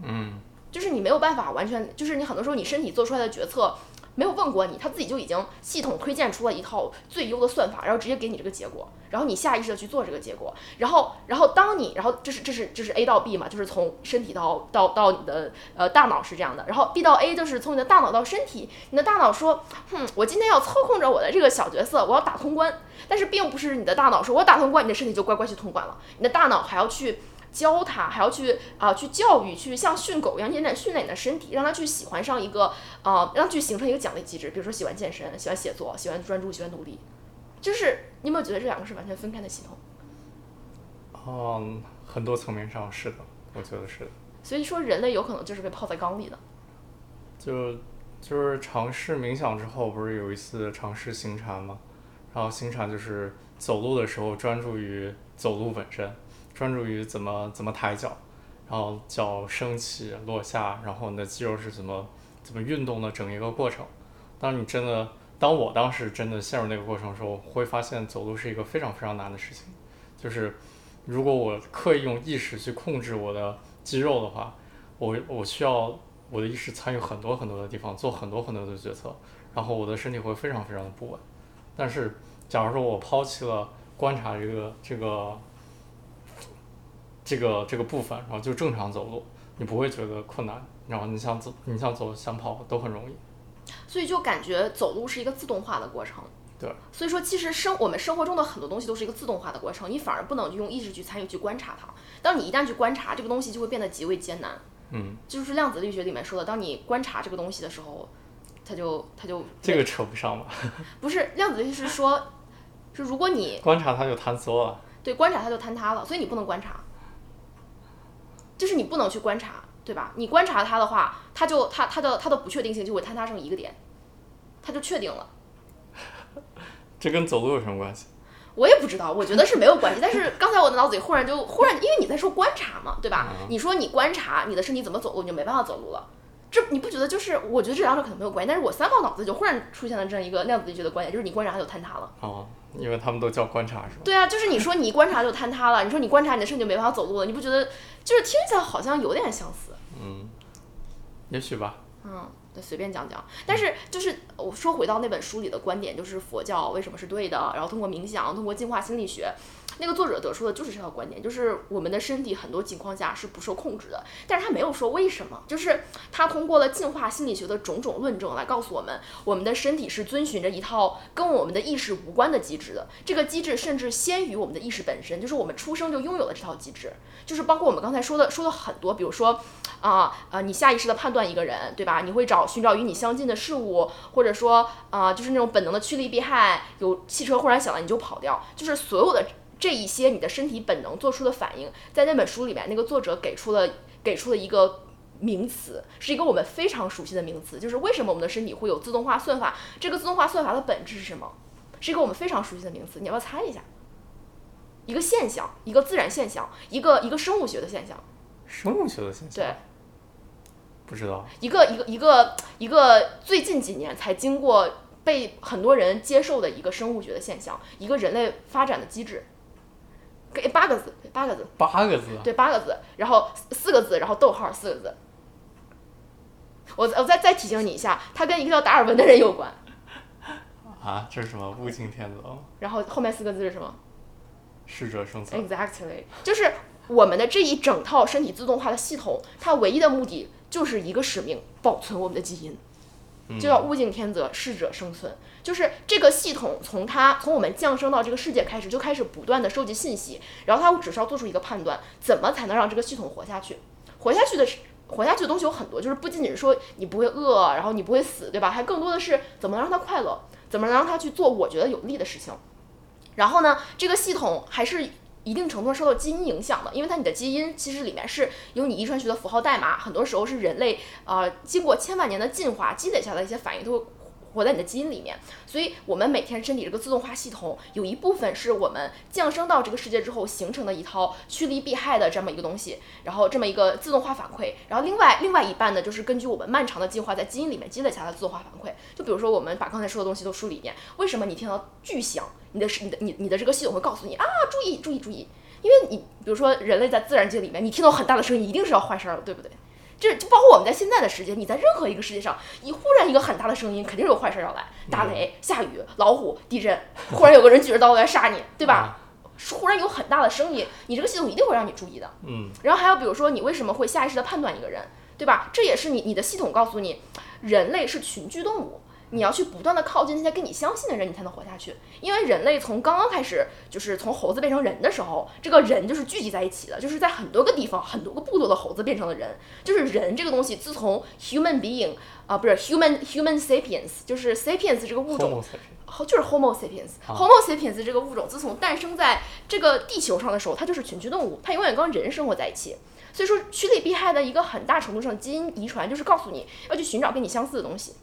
嗯，就是你没有办法完全，就是你很多时候你身体做出来的决策。没有问过你，他自己就已经系统推荐出了一套最优的算法，然后直接给你这个结果，然后你下意识的去做这个结果，然后，然后当你，然后这是这是这是 A 到 B 嘛，就是从身体到到到你的呃大脑是这样的，然后 B 到 A 就是从你的大脑到身体，你的大脑说，哼，我今天要操控着我的这个小角色，我要打通关，但是并不是你的大脑说我打通关，你的身体就乖乖去通关了，你的大脑还要去。教他还要去啊，去教育，去像训狗一样，渐渐训练你的身体，让他去喜欢上一个啊，让去形成一个奖励机制。比如说喜欢健身，喜欢写作，喜欢专注，喜欢努力。就是你有没有觉得这两个是完全分开的系统？嗯，很多层面上是的，我觉得是的。所以说，人类有可能就是被泡在缸里的。就就是尝试冥想之后，不是有一次尝试行禅吗？然后行禅就是走路的时候专注于走路本身。专注于怎么怎么抬脚，然后脚升起落下，然后你的肌肉是怎么怎么运动的整一个过程。当你真的，当我当时真的陷入那个过程的时候，会发现走路是一个非常非常难的事情。就是如果我刻意用意识去控制我的肌肉的话，我我需要我的意识参与很多很多的地方，做很多很多的决策，然后我的身体会非常非常的不稳。但是假如说我抛弃了观察这个这个。这个这个部分，然后就正常走路，你不会觉得困难，然后你想走，你想走，想跑都很容易。所以就感觉走路是一个自动化的过程。对。所以说，其实生我们生活中的很多东西都是一个自动化的过程，你反而不能用意识去参与去观察它。当你一旦去观察这个东西，就会变得极为艰难。嗯。就是量子力学里面说的，当你观察这个东西的时候，它就它就这个扯不上吧？不是，量子力学是说，是如果你观察它就坍缩了。对，观察它就坍塌了，所以你不能观察。就是你不能去观察，对吧？你观察它的话，它就它它的它的不确定性就会坍塌成一个点，它就确定了。这跟走路有什么关系？我也不知道，我觉得是没有关系。但是刚才我的脑子里忽然就忽然，因为你在说观察嘛，对吧？你说你观察你的身体怎么走路，你就没办法走路了。这你不觉得就是？我觉得这两者可能没有关系。但是我三号脑子就忽然出现了这样一个量子力学的观点，就是你观察它就坍塌了。哦。因为他们都叫观察，是吧？对啊，就是你说你一观察就坍塌了，你说你观察你的身体就没办法走路了，你不觉得就是听起来好像有点相似？嗯，也许吧。嗯，那，随便讲讲。但是就是我说回到那本书里的观点，就是佛教为什么是对的，然后通过冥想，通过进化心理学。那个作者得出的就是这个观点，就是我们的身体很多情况下是不受控制的，但是他没有说为什么，就是他通过了进化心理学的种种论证来告诉我们，我们的身体是遵循着一套跟我们的意识无关的机制的，这个机制甚至先于我们的意识本身，就是我们出生就拥有了这套机制，就是包括我们刚才说的说的很多，比如说啊呃你下意识的判断一个人，对吧？你会找寻找与你相近的事物，或者说啊就是那种本能的趋利避害，有汽车忽然响了你就跑掉，就是所有的。这一些你的身体本能做出的反应，在那本书里面，那个作者给出了给出了一个名词，是一个我们非常熟悉的名词，就是为什么我们的身体会有自动化算法？这个自动化算法的本质是什么？是一个我们非常熟悉的名词，你要不要猜一下？一个现象，一个自然现象，一个一个生物学的现象。生物学的现象？对。不知道。一个一个一个一个最近几年才经过被很多人接受的一个生物学的现象，一个人类发展的机制。给八个字，八个字，八个字，对，八个字，然后四个字，然后逗号四个字。我我再再提醒你一下，它跟一个叫达尔文的人有关。啊，这是什么？物竞天择。然后后面四个字是什么？适者生存。Exactly，就是我们的这一整套身体自动化的系统，它唯一的目的就是一个使命：保存我们的基因。就叫物竞天择，适者生存。就是这个系统从它从我们降生到这个世界开始，就开始不断的收集信息，然后它只需要做出一个判断，怎么才能让这个系统活下去？活下去的活下去的东西有很多，就是不仅仅是说你不会饿，然后你不会死，对吧？还更多的是怎么让它快乐，怎么能让它去做我觉得有利的事情。然后呢，这个系统还是。一定程度上受到基因影响的，因为它你的基因其实里面是有你遗传学的符号代码，很多时候是人类呃经过千万年的进化积累下的一些反应都会活在你的基因里面，所以我们每天身体这个自动化系统有一部分是我们降生到这个世界之后形成的一套趋利避害的这么一个东西，然后这么一个自动化反馈，然后另外另外一半呢就是根据我们漫长的进化在基因里面积累下的自动化反馈，就比如说我们把刚才说的东西都梳理一遍，为什么你听到巨响？你的你的你你的这个系统会告诉你啊，注意注意注意，因为你比如说人类在自然界里面，你听到很大的声音，一定是要坏事儿了，对不对？这就包括我们在现在的世界，你在任何一个世界上，你忽然一个很大的声音，肯定是有坏事儿要来，打雷、下雨、老虎、地震，忽然有个人举着刀来杀你，对吧？忽然有很大的声音，你这个系统一定会让你注意的。嗯。然后还有比如说你为什么会下意识的判断一个人，对吧？这也是你你的系统告诉你，人类是群居动物。你要去不断的靠近那些跟你相信的人，你才能活下去。因为人类从刚刚开始，就是从猴子变成人的时候，这个人就是聚集在一起的，就是在很多个地方、很多个部落的猴子变成了人。就是人这个东西，自从 human being 啊，不是 human human sapiens，就是 sapiens 这个物种，就是 homo sapiens，homo sapiens 这个物种自从诞生在这个地球上的时候，它就是群居动物，它永远跟人生活在一起。所以说，趋利避害的一个很大程度上基因遗传，就是告诉你要去寻找跟你相似的东西。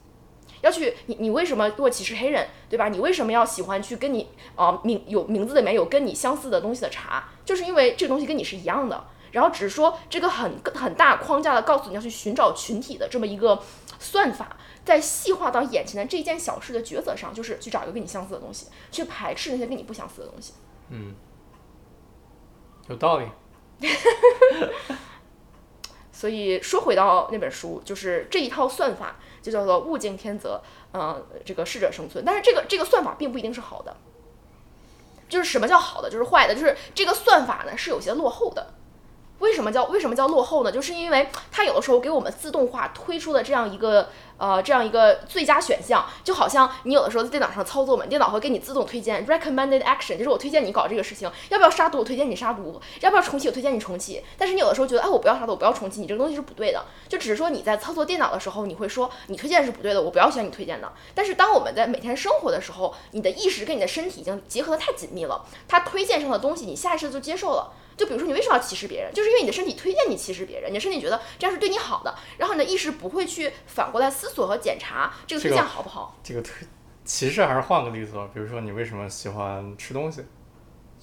要去你你为什么做歧视黑人，对吧？你为什么要喜欢去跟你啊名有名字里面有跟你相似的东西的茶？就是因为这个东西跟你是一样的。然后只是说这个很很大框架的告诉你要去寻找群体的这么一个算法，在细化到眼前的这件小事的抉择上，就是去找一个跟你相似的东西，去排斥那些跟你不相似的东西。嗯，有道理。所以说回到那本书，就是这一套算法。就叫做物竞天择，嗯，这个适者生存。但是这个这个算法并不一定是好的，就是什么叫好的，就是坏的，就是这个算法呢是有些落后的。为什么叫为什么叫落后呢？就是因为它有的时候给我们自动化推出的这样一个。呃，这样一个最佳选项，就好像你有的时候在电脑上操作嘛，电脑会给你自动推荐 recommended action，就是我推荐你搞这个事情，要不要杀毒？我推荐你杀毒，要不要重启？我推荐你重启。但是你有的时候觉得，哎，我不要杀毒，我不要重启，你这个东西是不对的。就只是说你在操作电脑的时候，你会说你推荐是不对的，我不要选你推荐的。但是当我们在每天生活的时候，你的意识跟你的身体已经结合的太紧密了，它推荐上的东西，你下意识就接受了。就比如说，你为什么要歧视别人？就是因为你的身体推荐你歧视别人，你的身体觉得这样是对你好的，然后你的意识不会去反过来思索和检查这个推荐好不好。这个推歧视还是换个例子吧，比如说你为什么喜欢吃东西？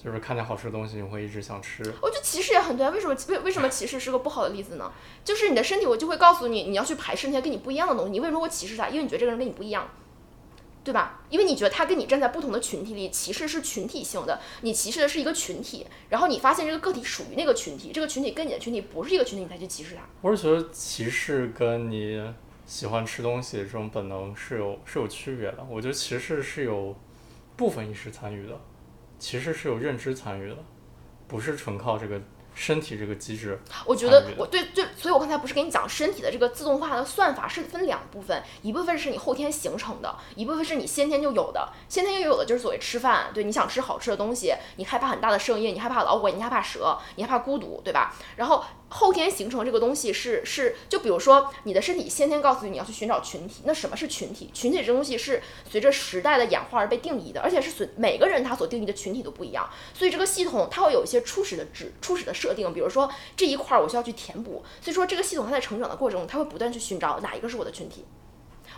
就是看见好吃的东西，你会一直想吃。我觉得歧视也很对啊，为什么为为什么歧视是个不好的例子呢？就是你的身体，我就会告诉你，你要去排斥那些跟你不一样的东西。你为什么会歧视他？因为你觉得这个人跟你不一样。对吧？因为你觉得他跟你站在不同的群体里，歧视是群体性的，你歧视的是一个群体，然后你发现这个个体属于那个群体，这个群体跟你的群体不是一个群体，你才去歧视他。我是觉得歧视跟你喜欢吃东西这种本能是有是有区别的。我觉得歧视是有部分意识参与的，歧视是有认知参与的，不是纯靠这个身体这个机制。我觉得我对对，所以我刚才不是跟你讲，身体的这个自动化的算法是分两部分，一部分是你后天形成的，一部分是你先天就有的。先天就有的就是所谓吃饭，对，你想吃好吃的东西，你害怕很大的声音，你害怕老虎，你害怕蛇，你害怕孤独，对吧？然后。后天形成这个东西是是，就比如说你的身体先天告诉你你要去寻找群体，那什么是群体？群体这东西是随着时代的演化而被定义的，而且是随每个人他所定义的群体都不一样，所以这个系统它会有一些初始的指初始的设定，比如说这一块我需要去填补，所以说这个系统它在成长的过程中，它会不断去寻找哪一个是我的群体。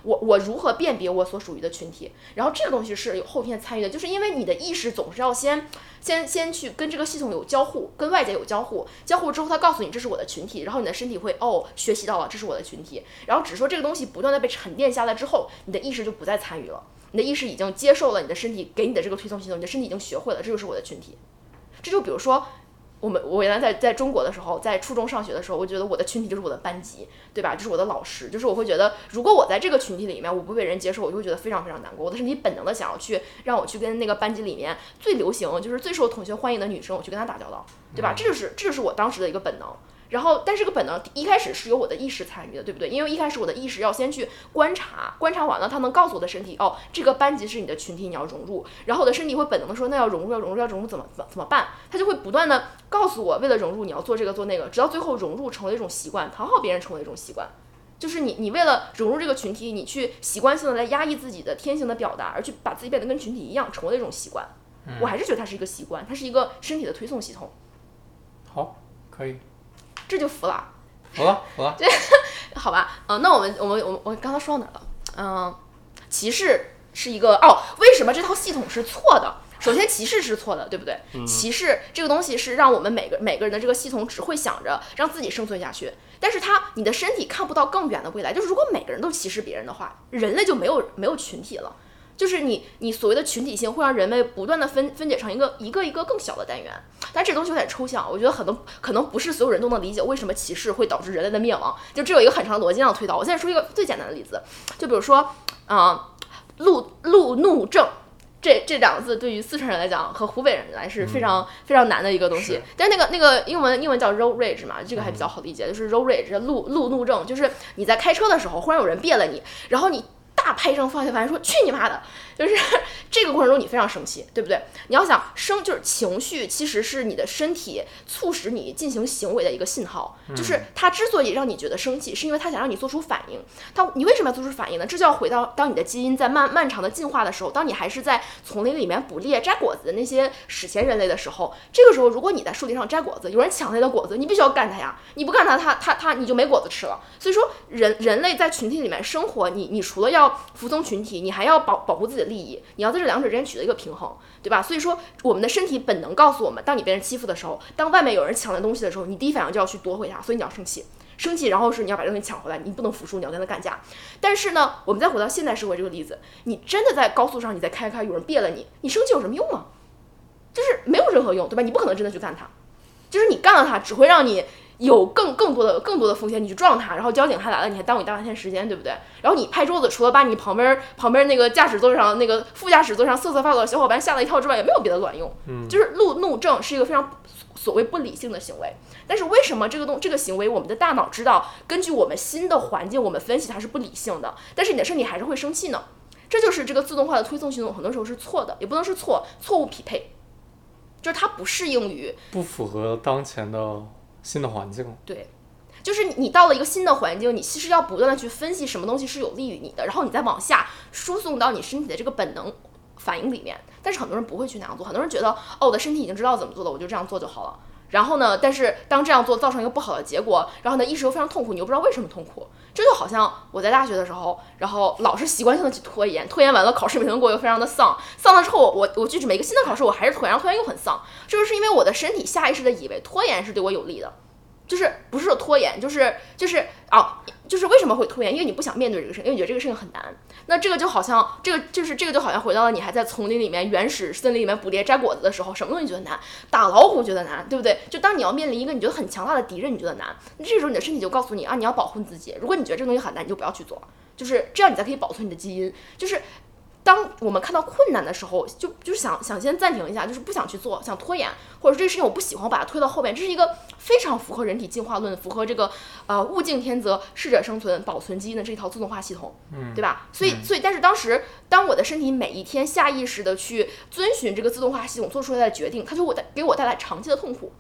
我我如何辨别我所属于的群体？然后这个东西是有后天参与的，就是因为你的意识总是要先先先去跟这个系统有交互，跟外界有交互，交互之后它告诉你这是我的群体，然后你的身体会哦学习到了这是我的群体，然后只说这个东西不断的被沉淀下来之后，你的意识就不再参与了，你的意识已经接受了你的身体给你的这个推送系统，你的身体已经学会了这就是我的群体，这就比如说。我们我原来在在中国的时候，在初中上学的时候，我觉得我的群体就是我的班级，对吧？就是我的老师，就是我会觉得，如果我在这个群体里面，我不被人接受，我就会觉得非常非常难过。我的身体本能的想要去让我去跟那个班级里面最流行，就是最受同学欢迎的女生，我去跟她打交道，对吧？这就是这就是我当时的一个本能。然后，但是个本能一开始是由我的意识参与的，对不对？因为一开始我的意识要先去观察，观察完了，它能告诉我的身体，哦，这个班级是你的群体，你要融入。然后我的身体会本能的说，那要融入，要融入，要融入，怎么怎么怎么办？它就会不断的告诉我，为了融入，你要做这个做那个，直到最后融入成为一种习惯，讨好别人成为一种习惯。就是你，你为了融入这个群体，你去习惯性的来压抑自己的天性的表达，而去把自己变得跟群体一样，成为了一种习惯。我还是觉得它是一个习惯，它是一个身体的推送系统。好，可以，这就服了。好了，好了，好吧，嗯，那我们我们我们我刚刚说到哪了？嗯，歧视是一个哦，为什么这套系统是错的？首先，歧视是错的，对不对？歧视这个东西是让我们每个每个人的这个系统只会想着让自己生存下去，但是它你的身体看不到更远的未来。就是如果每个人都歧视别人的话，人类就没有没有群体了。就是你，你所谓的群体性会让人类不断的分分解成一个一个一个更小的单元，但这东西有点抽象，我觉得很多可能不是所有人都能理解为什么歧视会导致人类的灭亡，就这有一个很长的逻辑上推导。我现在说一个最简单的例子，就比如说，啊，路路怒症，这这两个字对于四川人来讲和湖北人来是非常非常难的一个东西，但是那个那个英文英文叫 road rage 嘛，这个还比较好理解，就是 road rage 路路怒症，就是你在开车的时候忽然有人别了你，然后你。大拍一张方向盘，说去你妈的！就是 这个过程中你非常生气，对不对？你要想生就是情绪，其实是你的身体促使你进行行为的一个信号。就是它之所以让你觉得生气，是因为它想让你做出反应。它你为什么要做出反应呢？这就要回到当你的基因在漫漫长的进化的时候，当你还是在丛林里面捕猎摘果子的那些史前人类的时候，这个时候如果你在树林上摘果子，有人抢你的果子，你必须要干他呀！你不干他，他他他你就没果子吃了。所以说人人类在群体里面生活，你你除了要服从群体，你还要保保护自己的利益，你要在这两者之间取得一个平衡，对吧？所以说，我们的身体本能告诉我们，当你被人欺负的时候，当外面有人抢的东西的时候，你第一反应就要去夺回它，所以你要生气，生气，然后是你要把东西抢回来，你不能服输，你要跟他干架。但是呢，我们再回到现代社会这个例子，你真的在高速上，你在开开，有人别了你，你生气有什么用啊？就是没有任何用，对吧？你不可能真的去干他，就是你干了他，只会让你。有更更多的更多的风险，你去撞他，然后交警还来了，你还耽误你大半天时间，对不对？然后你拍桌子，除了把你旁边旁边那个驾驶座上那个副驾驶座上瑟瑟发抖的小伙伴吓了一跳之外，也没有别的卵用。嗯，就是路怒症是一个非常所谓不理性的行为。但是为什么这个动这个行为，我们的大脑知道，根据我们新的环境，我们分析它是不理性的，但是你的身体还是会生气呢？这就是这个自动化的推送系统很多时候是错的，也不能是错，错误匹配，就是它不适应于不符合当前的。新的环境，对，就是你到了一个新的环境，你其实要不断的去分析什么东西是有利于你的，然后你再往下输送到你身体的这个本能反应里面。但是很多人不会去那样做，很多人觉得哦，我的身体已经知道怎么做了，我就这样做就好了。然后呢，但是当这样做造成一个不好的结果，然后呢，意识又非常痛苦，你又不知道为什么痛苦。这就好像我在大学的时候，然后老是习惯性的去拖延，拖延完了考试没能过，又非常的丧，丧了之后，我我去每个新的考试，我还是拖延，然后拖延又很丧。这就是因为我的身体下意识的以为拖延是对我有利的。就是不是说拖延，就是就是啊，就是为什么会拖延？因为你不想面对这个事情，因为你觉得这个事情很难。那这个就好像这个就是这个就好像回到了你还在丛林里面原始森林里面捕猎摘果子的时候，什么东西觉得难？打老虎觉得难，对不对？就当你要面临一个你觉得很强大的敌人，你觉得难，那这时候你的身体就告诉你啊，你要保护你自己。如果你觉得这个东西很难，你就不要去做，就是这样，你才可以保存你的基因。就是。当我们看到困难的时候，就就是想想先暂停一下，就是不想去做，想拖延，或者这个事情我不喜欢，我把它推到后面。这是一个非常符合人体进化论、符合这个呃物竞天择、适者生存、保存基因的这一套自动化系统，嗯，对吧？所以，所以，但是当时当我的身体每一天下意识的去遵循这个自动化系统做出来的决定，它就会带给我带来长期的痛苦，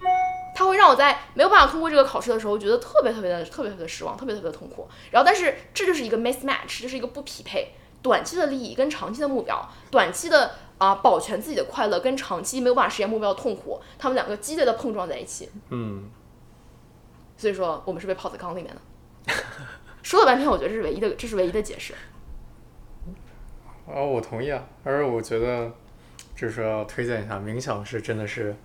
它会让我在没有办法通过这个考试的时候，觉得特别特别的特别特别的失望，特别特别的痛苦。然后，但是这就是一个 mismatch，这是一个不匹配。短期的利益跟长期的目标，短期的啊保全自己的快乐跟长期没有办法实现目标的痛苦，他们两个激烈的碰撞在一起。嗯，所以说我们是被泡在缸里面的。说了半天，我觉得这是唯一的，这是唯一的解释。哦，我同意啊，而我觉得就是说要推荐一下冥想，是真的是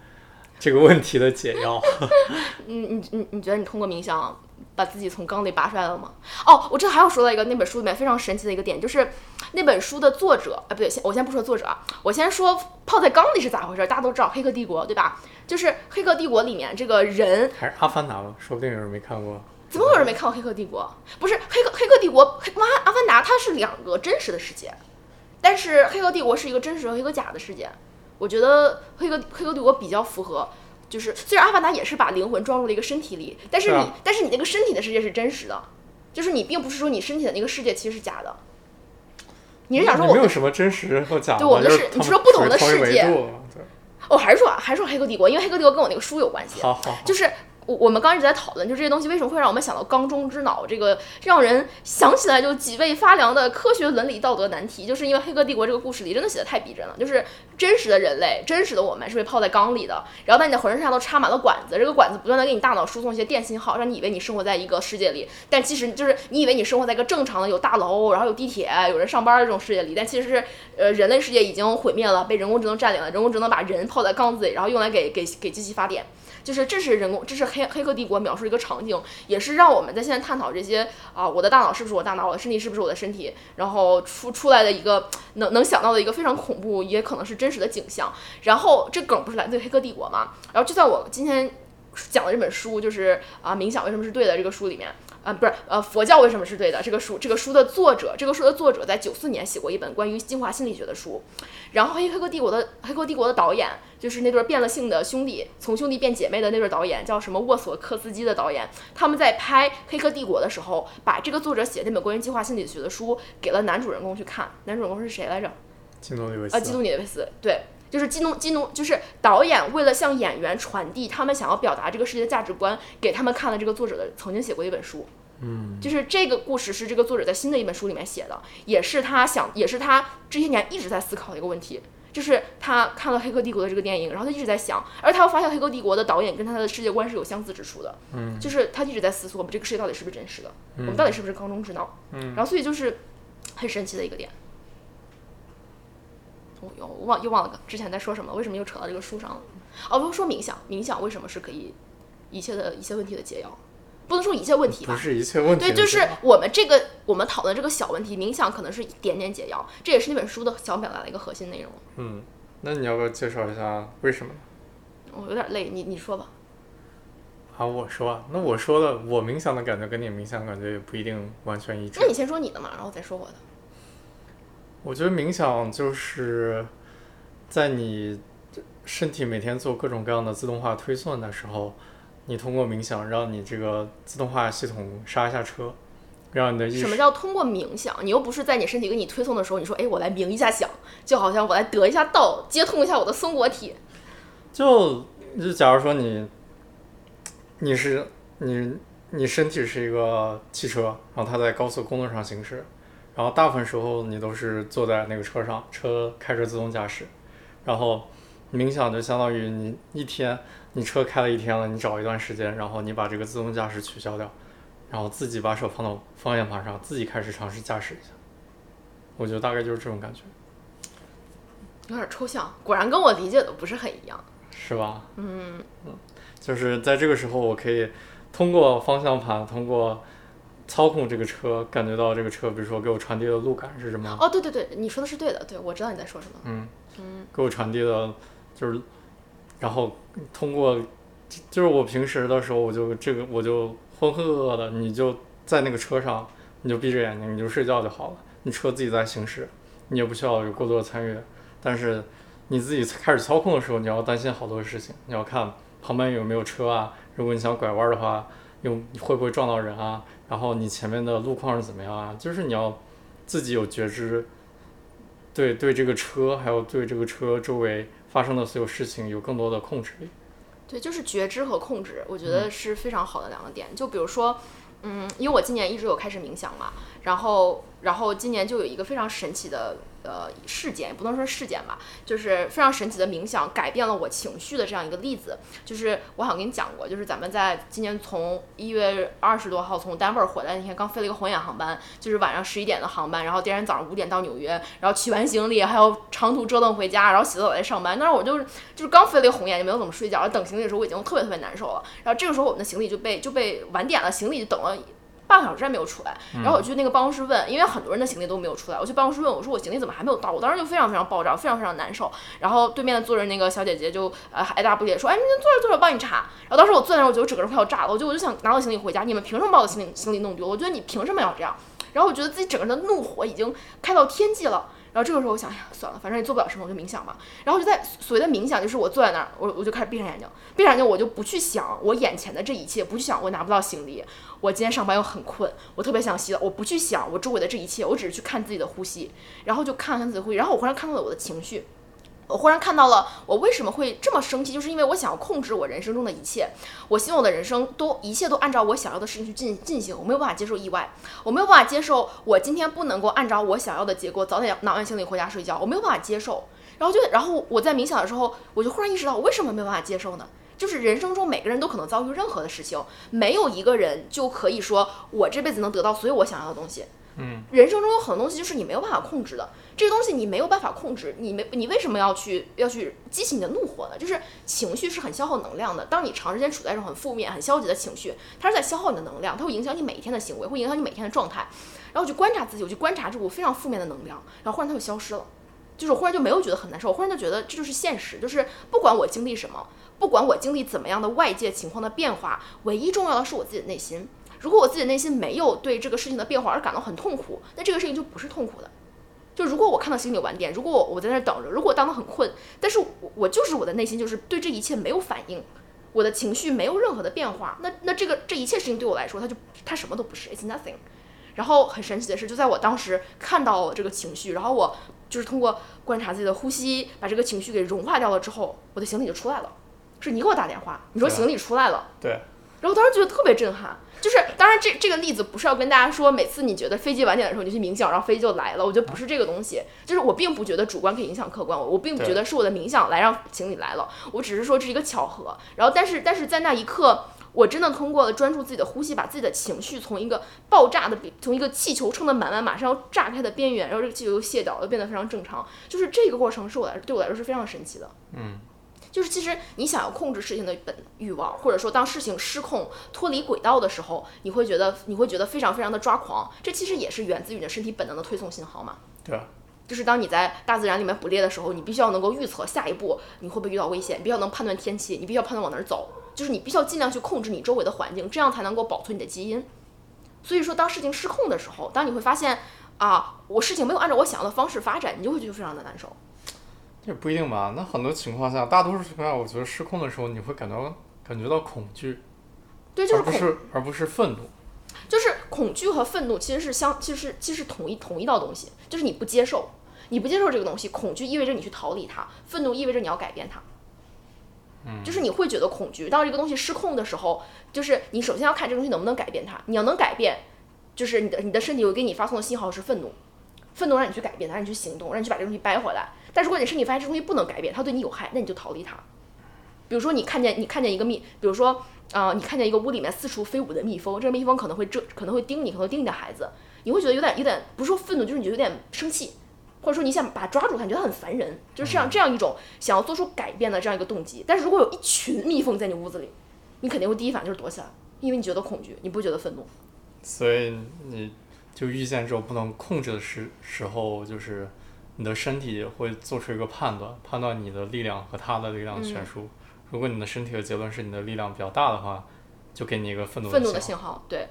这个问题的解药。你你你你觉得你通过冥想？把自己从缸里拔出来了吗？哦，我这还要说到一个那本书里面非常神奇的一个点，就是那本书的作者，哎，不对，先我先不说作者啊，我先说泡在缸里是咋回事？大家都知道《黑客帝国》对吧？就是《黑客帝国》里面这个人还是《阿凡达》吧？说不定有人没看过。怎么有人没看过《黑客帝国》？不是《黑客黑客帝国》妈，《阿凡达》它是两个真实的世界，但是《黑客帝国》是一个真实和一个假的世界。我觉得《黑客黑客帝国》比较符合。就是虽然阿凡达也是把灵魂装入了一个身体里，但是你但是你那个身体的世界是真实的，就是你并不是说你身体的那个世界其实是假的。你是想说我没有什么真实和假？对，我们是你说不同的世界。对，我还是说还是说黑客帝国，因为黑客帝国跟我那个书有关系。好好，就是。我我们刚一直在讨论，就这些东西为什么会让我们想到缸中之脑这个让人想起来就脊背发凉的科学伦理道德难题，就是因为《黑客帝国》这个故事里真的写的太逼真了，就是真实的人类，真实的我们是被泡在缸里的，然后在你的浑身上下都插满了管子，这个管子不断的给你大脑输送一些电信号，让你以为你生活在一个世界里，但其实就是你以为你生活在一个正常的有大楼，然后有地铁，有人上班的这种世界里，但其实是呃人类世界已经毁灭了，被人工智能占领了，人工智能把人泡在缸子里，然后用来给给给机器发电。就是这是人工，这是黑黑客帝国描述一个场景，也是让我们在现在探讨这些啊，我的大脑是不是我大脑，我的身体是不是我的身体，然后出出来的一个能能想到的一个非常恐怖，也可能是真实的景象。然后这梗不是来自黑客帝国嘛？然后就在我今天讲的这本书，就是啊，冥想为什么是对的这个书里面。啊，不是，呃，佛教为什么是对的？这个书，这个书的作者，这个书的作者在九四年写过一本关于进化心理学的书。然后，黑黑客帝国的黑客帝国的导演，就是那对变了性的兄弟，从兄弟变姐妹的那对导演，叫什么沃索克斯基的导演。他们在拍黑客帝国的时候，把这个作者写那本关于进化心理学的书给了男主人公去看。男主人公是谁来着？基努里维斯。啊，基努里维斯，对。就是基努基努，就是导演为了向演员传递他们想要表达这个世界的价值观，给他们看了这个作者的曾经写过一本书。嗯，就是这个故事是这个作者在新的一本书里面写的，也是他想，也是他这些年一直在思考的一个问题。就是他看了《黑客帝国》的这个电影，然后他一直在想，而他又发现《黑客帝国》的导演跟他的世界观是有相似之处的。嗯，就是他一直在思索，我们这个世界到底是不是真实的？我们到底是不是缸中之脑？嗯，然后所以就是很神奇的一个点。又忘又忘了之前在说什么？为什么又扯到这个书上了？哦，不是说冥想，冥想为什么是可以一切的一切问题的解药？不能说一切问题吧？不是一切问题。对，就是我们这个我们讨论这个小问题，冥想可能是一点点解药，这也是那本书的想表达的一个核心内容。嗯，那你要不要介绍一下为什么？我有点累，你你说吧。好，我说。那我说的，我冥想的感觉跟你冥想感觉也不一定完全一致。那你先说你的嘛，然后再说我的。我觉得冥想就是在你身体每天做各种各样的自动化推算的时候，你通过冥想让你这个自动化系统刹一下车，让你的意识。什么叫通过冥想？你又不是在你身体给你推送的时候，你说哎，我来冥一下想，就好像我来得一下道，接通一下我的松果体。就就假如说你你是你你身体是一个汽车，然后它在高速公路上行驶。然后大部分时候你都是坐在那个车上，车开着自动驾驶，然后冥想就相当于你一天，你车开了一天了，你找一段时间，然后你把这个自动驾驶取消掉，然后自己把手放到方向盘上，自己开始尝试驾驶一下。我觉得大概就是这种感觉。有点抽象，果然跟我理解的不是很一样。是吧？嗯嗯，就是在这个时候，我可以通过方向盘，通过操控这个车，感觉到这个车，比如说给我传递的路感是什么？哦，对对对，你说的是对的，对我知道你在说什么。嗯嗯，给我传递的，就是，然后通过，就是我平时的时候，我就这个我就浑浑噩噩的，你就在那个车上，你就闭着眼睛，你就睡觉就好了，你车自己在行驶，你也不需要有过多的参与，但是你自己开始操控的时候，你要担心好多事情，你要看旁边有没有车啊，如果你想拐弯的话，有会不会撞到人啊，然后你前面的路况是怎么样啊，就是你要自己有觉知。对对，这个车还有对这个车周围发生的所有事情有更多的控制力。对，就是觉知和控制，我觉得是非常好的两个点。就比如说，嗯，因为我今年一直有开始冥想嘛，然后然后今年就有一个非常神奇的。呃，事件也不能说事件吧，就是非常神奇的冥想改变了我情绪的这样一个例子。就是我好像跟你讲过，就是咱们在今年从一月二十多号从丹佛回来那天，刚飞了一个红眼航班，就是晚上十一点的航班，然后第二天早上五点到纽约，然后取完行李，还有长途折腾回家，然后洗澡再上班。那时候我就是就是刚飞了一个红眼，就没有怎么睡觉，等行李的时候我已经特别特别难受了。然后这个时候我们的行李就被就被晚点了，行李就等了。半个小时还没有出来，然后我去那个办公室问，因为很多人的行李都没有出来，我去办公室问，我说我行李怎么还没有到？我当时就非常非常爆炸，非常非常难受。然后对面坐着那个小姐姐就呃爱答不理说，哎，你坐着坐着，我帮你查。然后当时我坐那，我觉得我整个人快要炸了，我就我就想拿我行李回家，你们凭什么把我的行李行李弄丢？我觉得你凭什么要这样？然后我觉得自己整个人的怒火已经开到天际了。然后这个时候我想，哎呀，算了，反正也做不了什么，我就冥想吧。然后就在所谓的冥想，就是我坐在那儿，我我就开始闭上眼睛，闭上眼睛，我就不去想我眼前的这一切，不去想我拿不到行李，我今天上班又很困，我特别想洗澡，我不去想我周围的这一切，我只是去看自己的呼吸，然后就看看自己的呼吸，然后我忽然看到了我的情绪。我忽然看到了我为什么会这么生气，就是因为我想要控制我人生中的一切，我希望我的人生都一切都按照我想要的事情去进进行，我没有办法接受意外，我没有办法接受我今天不能够按照我想要的结果早点拿完行李回家睡觉，我没有办法接受。然后就然后我在冥想的时候，我就忽然意识到我为什么没有办法接受呢？就是人生中每个人都可能遭遇任何的事情，没有一个人就可以说我这辈子能得到所有我想要的东西。嗯，人生中有很多东西就是你没有办法控制的，这个东西你没有办法控制，你没你为什么要去要去激起你的怒火呢？就是情绪是很消耗能量的，当你长时间处在这种很负面、很消极的情绪，它是在消耗你的能量，它会影响你每一天的行为，会影响你每天的状态。然后我去观察自己，我去观察这股非常负面的能量，然后忽然它就消失了，就是我忽然就没有觉得很难受，我忽然就觉得这就是现实，就是不管我经历什么，不管我经历怎么样的外界情况的变化，唯一重要的是我自己的内心。如果我自己内心没有对这个事情的变化而感到很痛苦，那这个事情就不是痛苦的。就如果我看到行李晚点，如果我我在那等着，如果我当得很困，但是我我就是我的内心就是对这一切没有反应，我的情绪没有任何的变化，那那这个这一切事情对我来说，它就它什么都不是，it's nothing。然后很神奇的是，就在我当时看到了这个情绪，然后我就是通过观察自己的呼吸，把这个情绪给融化掉了之后，我的行李就出来了。是你给我打电话，你说行李出来了，对。然后当时觉得特别震撼，就是当然这这个例子不是要跟大家说，每次你觉得飞机晚点的时候你就去冥想，然后飞机就来了。我觉得不是这个东西，就是我并不觉得主观可以影响客观，我我并不觉得是我的冥想来让行李来了，我只是说这是一个巧合。然后但是但是在那一刻，我真的通过了专注自己的呼吸，把自己的情绪从一个爆炸的，从一个气球撑得满满马上要炸开的边缘，然后这个气球又卸掉了，变得非常正常。就是这个过程是我来对我来说是非常神奇的。嗯。就是其实你想要控制事情的本欲望，或者说当事情失控脱离轨道的时候，你会觉得你会觉得非常非常的抓狂。这其实也是源自于你的身体本能的推送信号嘛。对啊。就是当你在大自然里面捕猎的时候，你必须要能够预测下一步你会不会遇到危险，你必须要能判断天气，你必须要判断往哪儿走。就是你必须要尽量去控制你周围的环境，这样才能够保存你的基因。所以说，当事情失控的时候，当你会发现啊，我事情没有按照我想要的方式发展，你就会觉得非常的难受。也不一定吧，那很多情况下，大多数情况下，我觉得失控的时候，你会感到感觉到恐惧，对，就是而不是而不是愤怒，就是恐惧和愤怒其实是相，其实是其实同一同一道东西，就是你不接受，你不接受这个东西，恐惧意味着你去逃离它，愤怒意味着你要改变它，嗯，就是你会觉得恐惧，当这个东西失控的时候，就是你首先要看这个东西能不能改变它，你要能改变，就是你的你的身体会给你发送的信号是愤怒，愤怒让你去改变它，让你去行动，让你去把这个东西掰回来。但如果你身体发现这东西不能改变，它对你有害，那你就逃离它。比如说你看见你看见一个蜜，比如说啊，你看见一个屋里面四处飞舞的蜜蜂，这个蜜蜂可能会蛰，可能会叮你，可能会叮你的孩子，你会觉得有点有点不是说愤怒，就是你觉得有点生气，或者说你想把它抓住它，你觉得很烦人，就是这样这样一种想要做出改变的这样一个动机。但是如果有一群蜜蜂在你屋子里，你肯定会第一反应就是躲起来，因为你觉得恐惧，你不觉得愤怒。所以你就遇见这种不能控制的时时候，就是你的身体会做出一个判断，判断你的力量和他的力量嗯悬殊。如果你的身体的结论是你的力量比较大的话，就给你一个愤怒愤怒的的信信号，对。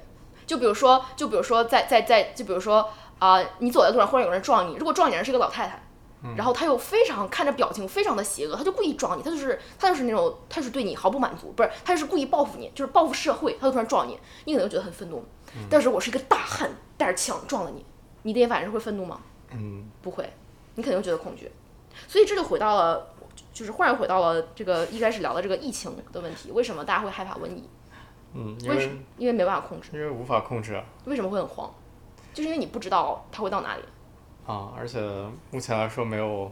就比如说，就比如说在，在在就比如说啊、你走在路上，忽然有人撞你，如果撞你的人是一个老太太，嗯然后他又非常看着表情非常的邪恶，他就故意撞你，他就是他就是那种他是对你毫不满足，不是他就是故意报复你，就是报复社会，他就突然撞你，你可能就觉得很愤怒。嗯但是我是一个大汉，带着枪撞了你，你第一反应是会愤怒吗？嗯，不会，你肯定会觉得恐惧。所以这就回到了，就是忽然回到了这个一开始聊的这个疫情的问题，为什么大家会害怕瘟疫？嗯，因为因为没办法控制。因为无法控制啊，为什么会很慌？就是因为你不知道它会到哪里。啊而且目前来说没有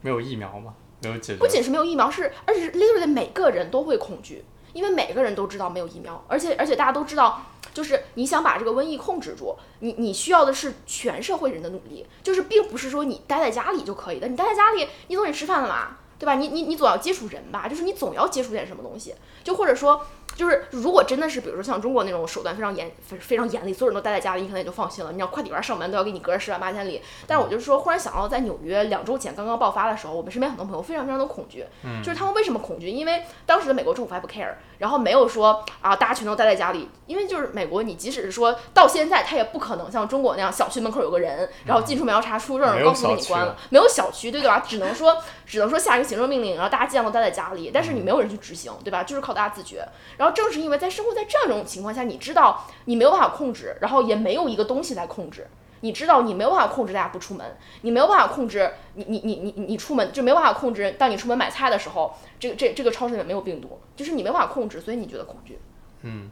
没有疫苗嘛，没有解决。不仅是没有疫苗，是而且是 literally 每个人都会恐惧，因为每个人都知道没有疫苗，而且而且大家都知道，就是你想把这个瘟疫控制住，你你需要的是全社会人的努力，就是并不是说你待在家里就可以的，你待在家里，你总得吃饭了嘛，对吧？你你你总要接触人吧，就是你总要接触点什么东西，就或者说。就是如果真的是，比如说像中国那种手段非常严、非非常严厉，所有人都待在家里，你可能也就放心了。你要快递员上门都要给你隔着十万八千里。但是我就是说，忽然想到在纽约两周前刚刚爆发的时候，我们身边很多朋友非常非常的恐惧，就是他们为什么恐惧？因为当时的美国政府还不 care，然后没有说啊大家全都待在家里，因为就是美国，你即使是说到现在，他也不可能像中国那样小区门口有个人，然后进出门要查出证，没有告诉你关了，没有小区，对对吧？只能说只能说下一个行政命令，然后大家尽量都待在家里，但是你没有人去执行，对吧？就是靠大家自觉。然后正是因为在生活在这样一种情况下，你知道你没有办法控制，然后也没有一个东西来控制。你知道你没有办法控制大家不出门，你没有办法控制你你你你你出门就没有办法控制，当你出门买菜的时候，这个这这个超市里面没有病毒，就是你没办法控制，所以你觉得恐惧。嗯，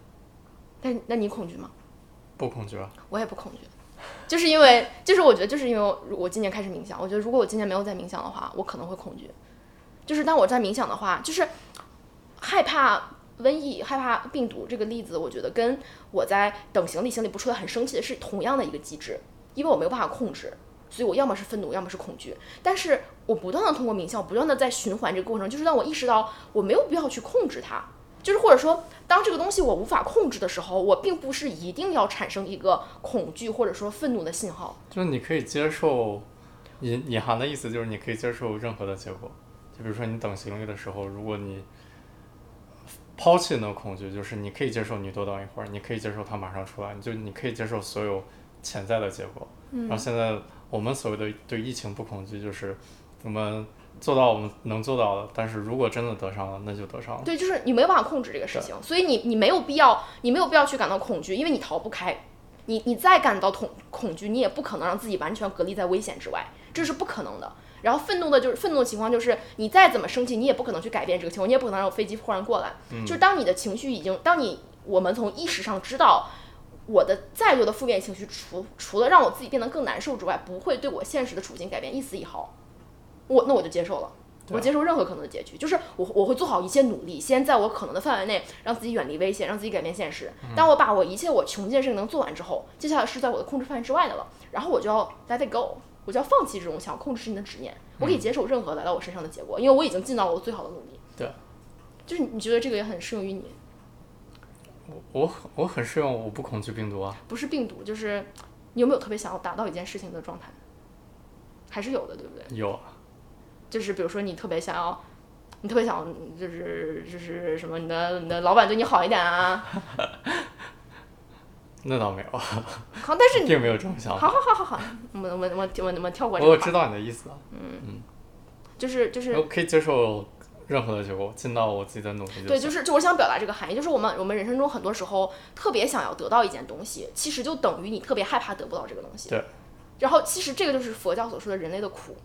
但那你恐惧吗？不恐惧啊，我也不恐惧，就是因为就是我觉得就是因为我我今年开始冥想，我觉得如果我今年没有在冥想的话，我可能会恐惧。就是当我在冥想的话，就是害怕瘟疫、害怕病毒这个例子，我觉得跟我在等行李行李不出来很生气的是同样的一个机制，因为我没有办法控制，所以我要么是愤怒，要么是恐惧。但是我不断的通过冥想，不断的在循环这个过程，就是让我意识到我没有必要去控制它。就是或者说，当这个东西我无法控制的时候，我并不是一定要产生一个恐惧或者说愤怒的信号。就是你可以接受，隐隐含的意思就是你可以接受任何的结果。就比如说你等行李的时候，如果你抛弃那个恐惧，就是你可以接受你多等一会儿，你可以接受它马上出来，你就你可以接受所有潜在的结果。然后现在我们所谓的对疫情不恐惧，就是我们做到我们能做到的，但是如果真的得上了，那就得上了。对，就是你没有办法控制这个事情，所以你你没有必要，你没有必要去感到恐惧，因为你逃不开。你你再感到恐恐惧，你也不可能让自己完全隔离在危险之外，这是不可能的。然后愤怒的就是愤怒的情况，就是你再怎么生气，你也不可能去改变这个情况，你也不可能让飞机忽然过来。就是当你的情绪已经，当你我们从意识上知道我的再多的负面情绪，除除了让我自己变得更难受之外，不会对我现实的处境改变一丝一毫，我那我就接受了。我接受任何可能的结局，就是我我会做好一切努力，先在我可能的范围内让自己远离危险，让自己改变现实。当我把我一切我穷尽的事情能做完之后，接下来是在我的控制范围之外的了，然后我就要 let it go，我就要放弃这种想控制事情的执念，我可以接受任何来到我身上的结果，因为我已经尽到了我最好的努力。对，就是你觉得这个也很适用于你，我我很我很适用，我不恐惧病毒啊。不是病毒，就是你有没有特别想要达到一件事情的状态？还是有的，对不对？有啊，就是比如说你特别想要，你特别想就是就是什么，你的你的老板对你好一点啊，那倒没有，好，但是你并没有这种想好法。好好好好，我我我我们我跳过这个，我知道你的意思嗯嗯，就是就是我可以接受任何的结果，尽到我自己的努力就。对，就是就我想表达这个含义，就是我们我们人生中很多时候特别想要得到一件东西，其实就等于你特别害怕得不到这个东西。对。然后其实这个就是佛教所说的人类的苦，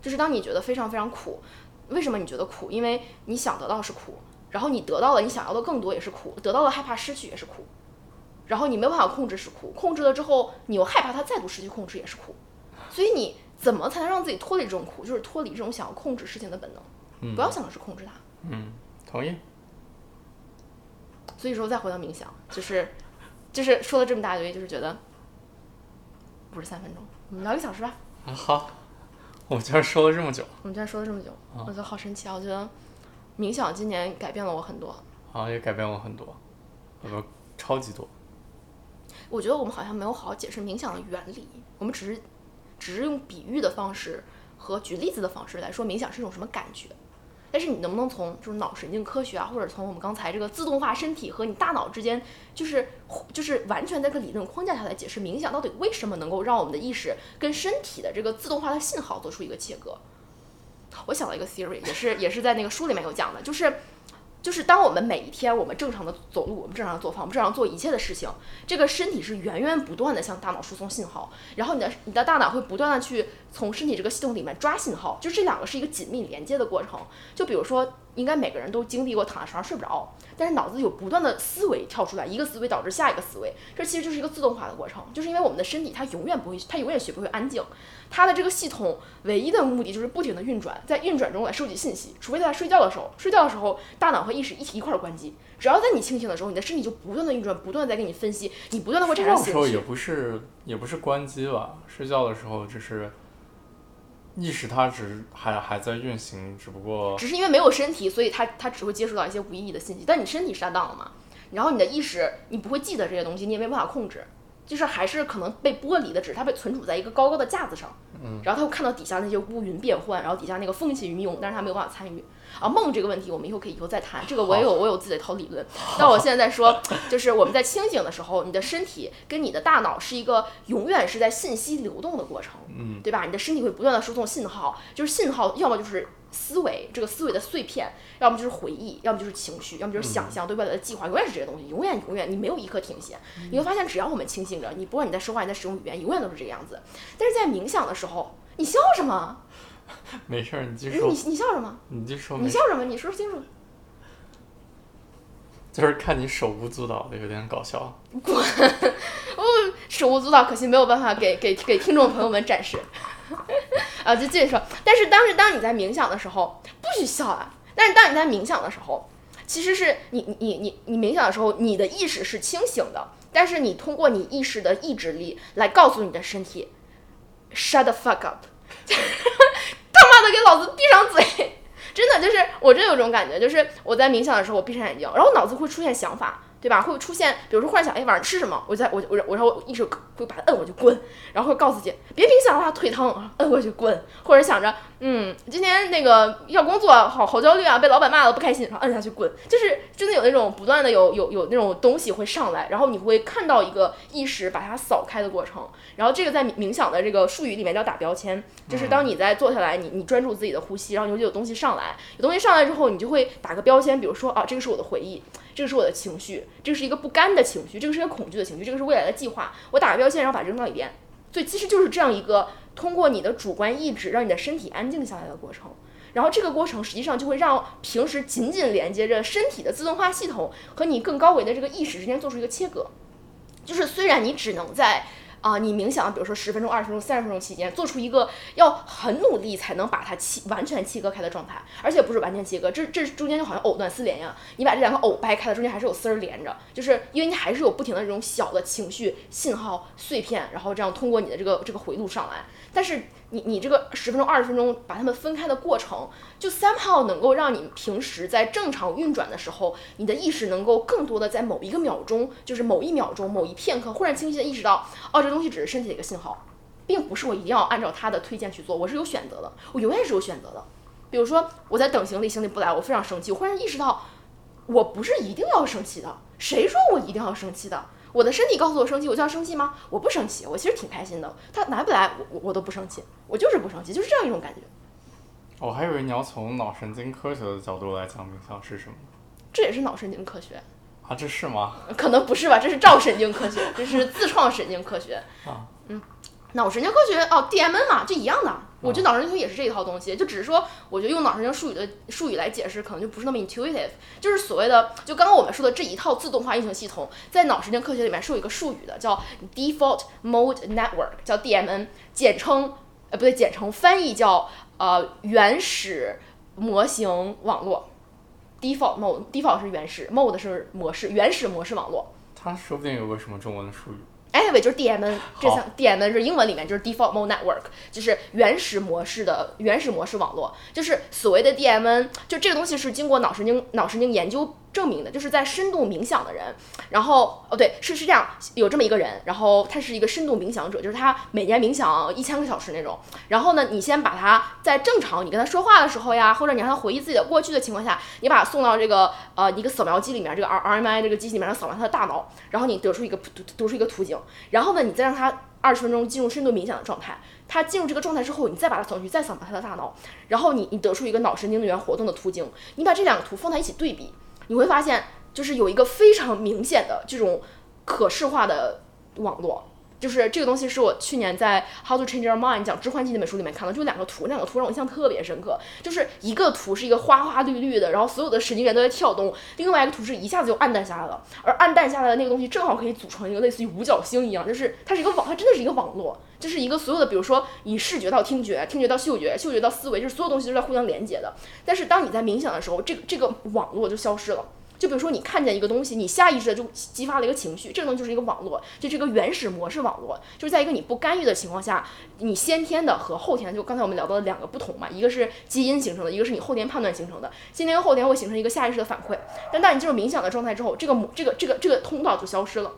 就是当你觉得非常非常苦，为什么你觉得苦？因为你想得到是苦，然后你得到了你想要的更多也是苦，得到了害怕失去也是苦，然后你没办法控制是苦，控制了之后你又害怕它再度失去控制也是苦，所以你怎么才能让自己脱离这种苦？就是脱离这种想要控制事情的本能，不要想的是控制它。嗯，同意。所以说再回到冥想，就是就是说了这么大堆，就是觉得不是三分钟，我们聊一个小时吧。啊，好，我们居然说了这么久，我们居然说了这么久，啊我觉得好神奇啊！我觉得冥想今年改变了我很多。好像也改变我很多。我们超级多。我觉得我们好像没有好好解释冥想的原理，我们只是只是用比喻的方式和举例子的方式来说冥想是一种什么感觉。但是你能不能从就是脑神经科学啊，或者从我们刚才这个自动化身体和你大脑之间，就是就是完全在这个理论框架下来解释冥想到底为什么能够让我们的意识跟身体的这个自动化的信号做出一个切割？我想到一个 theory，也是也是在那个书里面有讲的，就是。就是当我们每一天我们正常的走路，我们正常的做饭，我们正常做一切的事情，这个身体是源源不断的向大脑输送信号，然后你的你的大脑会不断的去从身体这个系统里面抓信号，就这两个是一个紧密连接的过程。就比如说，应该每个人都经历过躺在床上睡不着，但是脑子有不断的思维跳出来，一个思维导致下一个思维，这其实就是一个自动化的过程，就是因为我们的身体它永远不会，它永远学不会安静。它的这个系统唯一的目的就是不停的运转，在运转中来收集信息，除非在睡觉的时候，睡觉的时候大脑和意识一起一块儿关机。只要在你清醒的时候，你的身体就不断的运转，不断在给你分析，你不断的会产生醒。睡觉的时候也不是也不是关机吧？睡觉的时候就是意识它只还还在运行，只不过只是因为没有身体，所以它它只会接触到一些无意义的信息。但你身体是当了嘛？然后你的意识你不会记得这些东西，你也没办法控制。就是还是可能被剥离的，只是它被存储在一个高高的架子上，嗯，然后他会看到底下那些乌云变幻，然后底下那个风起云涌，但是他没有办法参与。啊，梦这个问题我们以后可以以后再谈，这个我也有我有自己的一套理论。那我现在在说，就是我们在清醒的时候，你的身体跟你的大脑是一个永远是在信息流动的过程，嗯，对吧？你的身体会不断的输送信号，就是信号要么就是。思维这个思维的碎片，要么就是回忆，要么就是情绪，要么就是想象对未来的计划，永远是这些东西，永远永远你没有一刻停歇。你会发现，只要我们清醒着，你不管你在说话，你在使用语言，永远都是这个样子。但是在冥想的时候，你笑什么？没事儿，你继续说。你你笑什么？你就说。你笑什么？你说清楚。就是看你手舞足蹈的，有点搞笑。滚！我手舞足蹈，可惜没有办法给给给听众朋友们展示。啊，就继续说。但是当时当你在冥想的时候，不许笑啊！但是当你在冥想的时候，其实是你你你你冥想的时候，你的意识是清醒的，但是你通过你意识的意志力来告诉你的身体，shut the fuck up，他妈的给老子闭上嘴！真的就是我真有种感觉，就是我在冥想的时候，我闭上眼睛，然后脑子会出现想法。对吧？会出现，比如说忽然想，哎，晚上吃什么？我在我我我然后一直会把它摁过去滚，然后会告诉自己别冥想了，腿疼，摁过去滚，或者想着，嗯，今天那个要工作，好好焦虑啊，被老板骂了不开心，然后摁下去滚，就是真的有那种不断的有有有那种东西会上来，然后你会看到一个意识把它扫开的过程，然后这个在冥想的这个术语里面叫打标签，就是当你在坐下来，你你专注自己的呼吸，然后你就有东西上来，有东西上来之后，你就会打个标签，比如说啊，这个是我的回忆。这个是我的情绪，这个是一个不甘的情绪，这个是一个恐惧的情绪，这个是未来的计划。我打个标签，然后把它扔到一边。所以其实就是这样一个通过你的主观意志让你的身体安静下来的过程。然后这个过程实际上就会让平时紧紧连接着身体的自动化系统和你更高维的这个意识之间做出一个切割。就是虽然你只能在。啊，你冥想，比如说十分钟、二十分钟、三十分钟期间，做出一个要很努力才能把它切完全切割开的状态，而且不是完全切割，这这中间就好像藕断丝连一样，你把这两个藕掰开了，中间还是有丝儿连着，就是因为你还是有不停的这种小的情绪信号碎片，然后这样通过你的这个这个回路上来，但是。你你这个十分钟二十分钟把它们分开的过程，就 somehow 能够让你平时在正常运转的时候，你的意识能够更多的在某一个秒钟，就是某一秒钟某一片刻，忽然清晰的意识到，哦，这东西只是身体的一个信号，并不是我一定要按照他的推荐去做，我是有选择的，我永远是有选择的。比如说我在等行李，行李不来，我非常生气，我忽然意识到，我不是一定要生气的，谁说我一定要生气的？我的身体告诉我生气，我就要生气吗？我不生气，我其实挺开心的。他来不来，我我我都不生气，我就是不生气，就是这样一种感觉。我还以为你要从脑神经科学的角度来讲冥想是什么。这也是脑神经科学啊？这是吗？可能不是吧，这是照神经科学，这是自创神经科学啊。嗯。脑神经科学哦，DMN 嘛，就一样的。我觉得脑神经也是这一套东西，就只是说，我觉得用脑神经术语的术语来解释，可能就不是那么 intuitive。就是所谓的，就刚刚我们说的这一套自动化运行系统，在脑神经科学里面是有一个术语的，叫 Default Mode Network，叫 DMN，简称呃不对，简称翻译叫呃原始模型网络。Default Mode，Default 是原始，Mode 是模式，原始模式网络。它说不定有个什么中文的术语。Anyway，就是 DMN，这项 DMN 是英文里面就是 Default Mode Network，就是原始模式的原始模式网络。就是所谓的 DMN，就这个东西是经过脑神经脑神经研究证明的，就是在深度冥想的人，然后哦对，是是这样，有这么一个人，然后他是一个深度冥想者，就是他每年冥想一千个小时那种。然后呢，你先把他在正常你跟他说话的时候呀，或者你让他回忆自己的过去的情况下，你把他送到这个呃一个扫描机里面，这个 R R M I 这个机器里面扫描他的大脑，然后你得出一个图得出一个图景，然后呢，你再让他二十分钟进入深度冥想的状态。他进入这个状态之后，你再把它扫去，再扫描他的大脑，然后你你得出一个脑神经元活动的图景，你把这两个图放在一起对比，你会发现就是有一个非常明显的这种可视化的网络。就是这个东西是我去年在《How to Change Your Mind》讲致幻剂那本书里面看到，就两个图，两个图让我印象特别深刻。就是一个图是一个花花绿绿的，然后所有的神经元都在跳动；另外一个图是一下子就暗淡下来了，而暗淡下来的那个东西正好可以组成一个类似于五角星一样，就是它是一个网，它真的是一个网络，就是一个所有的，比如说以视觉到听觉，听觉到嗅觉，嗅觉到思维，就是所有东西都在互相连接的。但是当你在冥想的时候，这个这个网络就消失了。就比如说，你看见一个东西，你下意识的就激发了一个情绪，这个东西就是一个网络，就这个原始模式网络，就是在一个你不干预的情况下，你先天的和后天，就刚才我们聊到的两个不同嘛，一个是基因形成的，一个是你后天判断形成的，先天和后天会形成一个下意识的反馈，但当你进入冥想的状态之后，这个这个这个这个通道就消失了，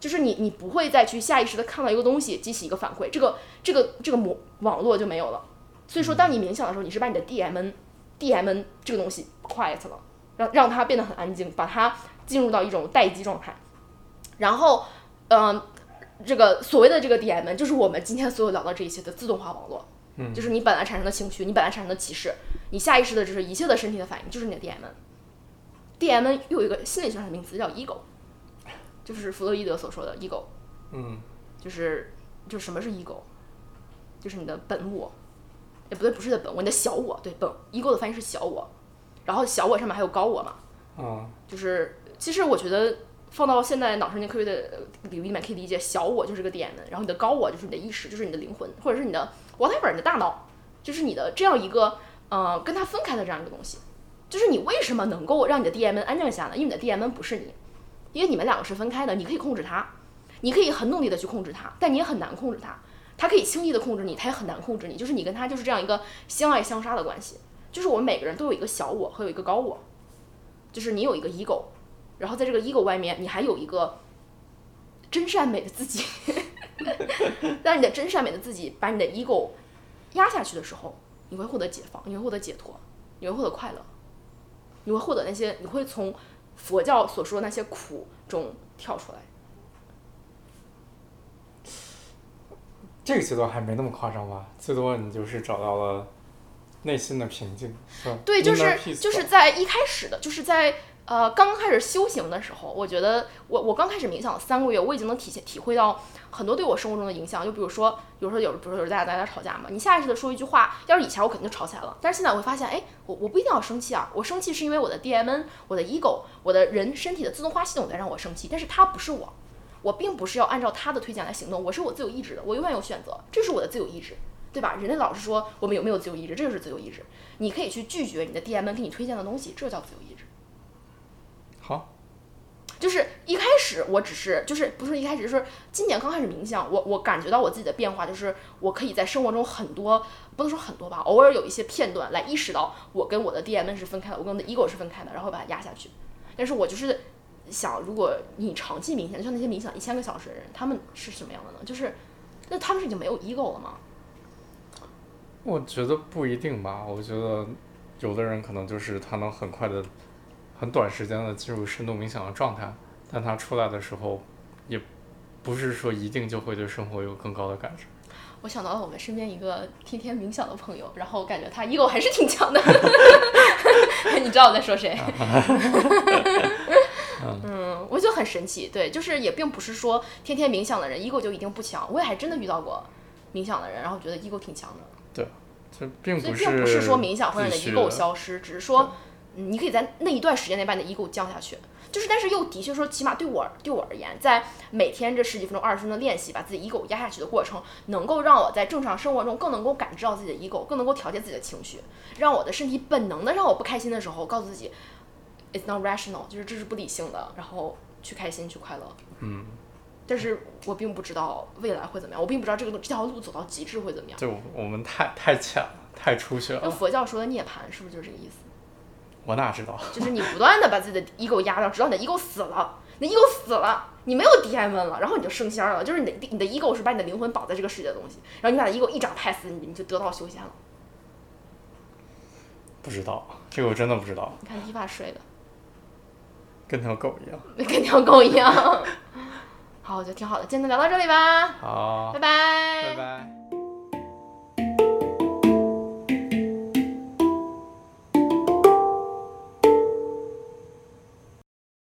就是你你不会再去下意识的看到一个东西激起一个反馈，这个这个这个模网络就没有了，所以说当你冥想的时候，你是把你的 D M N D M N 这个东西 quiet 了。让让它变得很安静，把它进入到一种待机状态，然后，嗯，这个所谓的这个 DMN 就是我们今天所有聊到这一切的自动化网络，嗯，就是你本来产生的情绪，你本来产生的歧视，你下意识的就是一切的身体的反应，就是你的 D M。D M 又有一个心理学上的名词叫 ego，就是弗洛伊德所说的 ego，嗯，就是就什么是 ego，就是你的本我，也不对，不是的本我，你的小我，对，本 ego 的翻译是小我。然后小我上面还有高我嘛，嗯，就是其实我觉得放到现在脑神经科学的领域里面可以理解，小我就是个点，然后你的高我就是你的意识，就是你的灵魂，或者是你的 whatever 你的大脑，就是你的这样一个呃跟它分开的这样一个东西，就是你为什么能够让你的 D M N 安静下来？因为你的 D M N 不是你，因为你们两个是分开的，你可以控制他，你可以很努力的去控制他，但你也很难控制他。他可以轻易的控制你，他也很难控制你，就是你跟他就是这样一个相爱相杀的关系。就是我们每个人都有一个小我和有一个高我，就是你有一个 ego，然后在这个 ego 外面，你还有一个真善美的自己。当你的真善美的自己把你的 ego 压下去的时候，你会获得解放，你会获得解脱，你会获得快乐，你会获得那些，你会从佛教所说的那些苦中跳出来。这个阶段还没那么夸张吧？最多你就是找到了。内心的平静，对，就是就是在一开始的，就是在呃刚开始修行的时候，我觉得我我刚开始冥想三个月，我已经能体现体会到很多对我生活中的影响。就比如说，有时候有，比如说有大家大家吵架嘛，你下意识的说一句话，要是以前我肯定就吵起来了，但是现在我会发现，哎，我我不一定要生气啊，我生气是因为我的 D M N，我的 ego，我的人身体的自动化系统在让我生气，但是它不是我，我并不是要按照他的推荐来行动，我是我自由意志的，我永远有选择，这是我的自由意志。对吧？人类老是说我们有没有自由意志，这就是自由意志。你可以去拒绝你的 D M 给你推荐的东西，这叫自由意志。好，就是我只是就是不是一开始就是今年刚开始冥想，我我感觉到我自己的变化，就是我可以在生活中很多不能说很多吧，偶尔有一些片段来意识到我跟我的 D M 是分开的，我跟我的 ego 是分开的，然后把它压下去。但是我就是想，如果你长期冥想，就像那些冥想一千个小时的人，他们是什么样的呢？就是那他们是已经没有 ego 了吗？我觉得不一定吧，我觉得有的人可能就是他能很快的、很短时间的进入深度冥想的状态，但他出来的时候，也不是说一定就会对生活有更高的感知。我想到了我们身边一个天天冥想的朋友，然后感觉他 ego 还是挺强的。你知道我在说谁？嗯，我就很神奇，对，就是也并不是说天天冥想的人 ego 就一定不强，我也还真的遇到过冥想的人，然后觉得 ego 挺强的。对，这并不是，并不是说冥想会让你的 ego 消失，只是说你可以在那一段时间内把你的 ego 降下去。就是，但是又的确说，起码对我对我而言，在每天这十几分钟、二十分钟的练习，把自己 ego 压下去的过程，能够让我在正常生活中更能够感知到自己的 ego，更能够调节自己的情绪，让我的身体本能的让我不开心的时候，告诉自己 it's not rational，就是这是不理性的，然后去开心去快乐。嗯。但是我并不知道未来会怎么样，我并不知道这个这条路走到极致会怎么样。就我们太太浅了，太出去了。那佛教说的涅槃是不是就是这个意思？我哪知道？就是你不断的把自己的 ego 压到，直到你的 ego 死了，你的 ego 死了，你没有 DM 了，然后你就升仙了。就是你的你的 ego 是把你的灵魂绑在这个世界的东西，然后你把 ego 一掌拍死你，你就得道修仙了。不知道，这个我真的不知道，你看伊娃睡的，跟条狗一样。跟条狗一样。好，我觉得挺好的，今天就聊到这里吧，好拜，拜拜拜。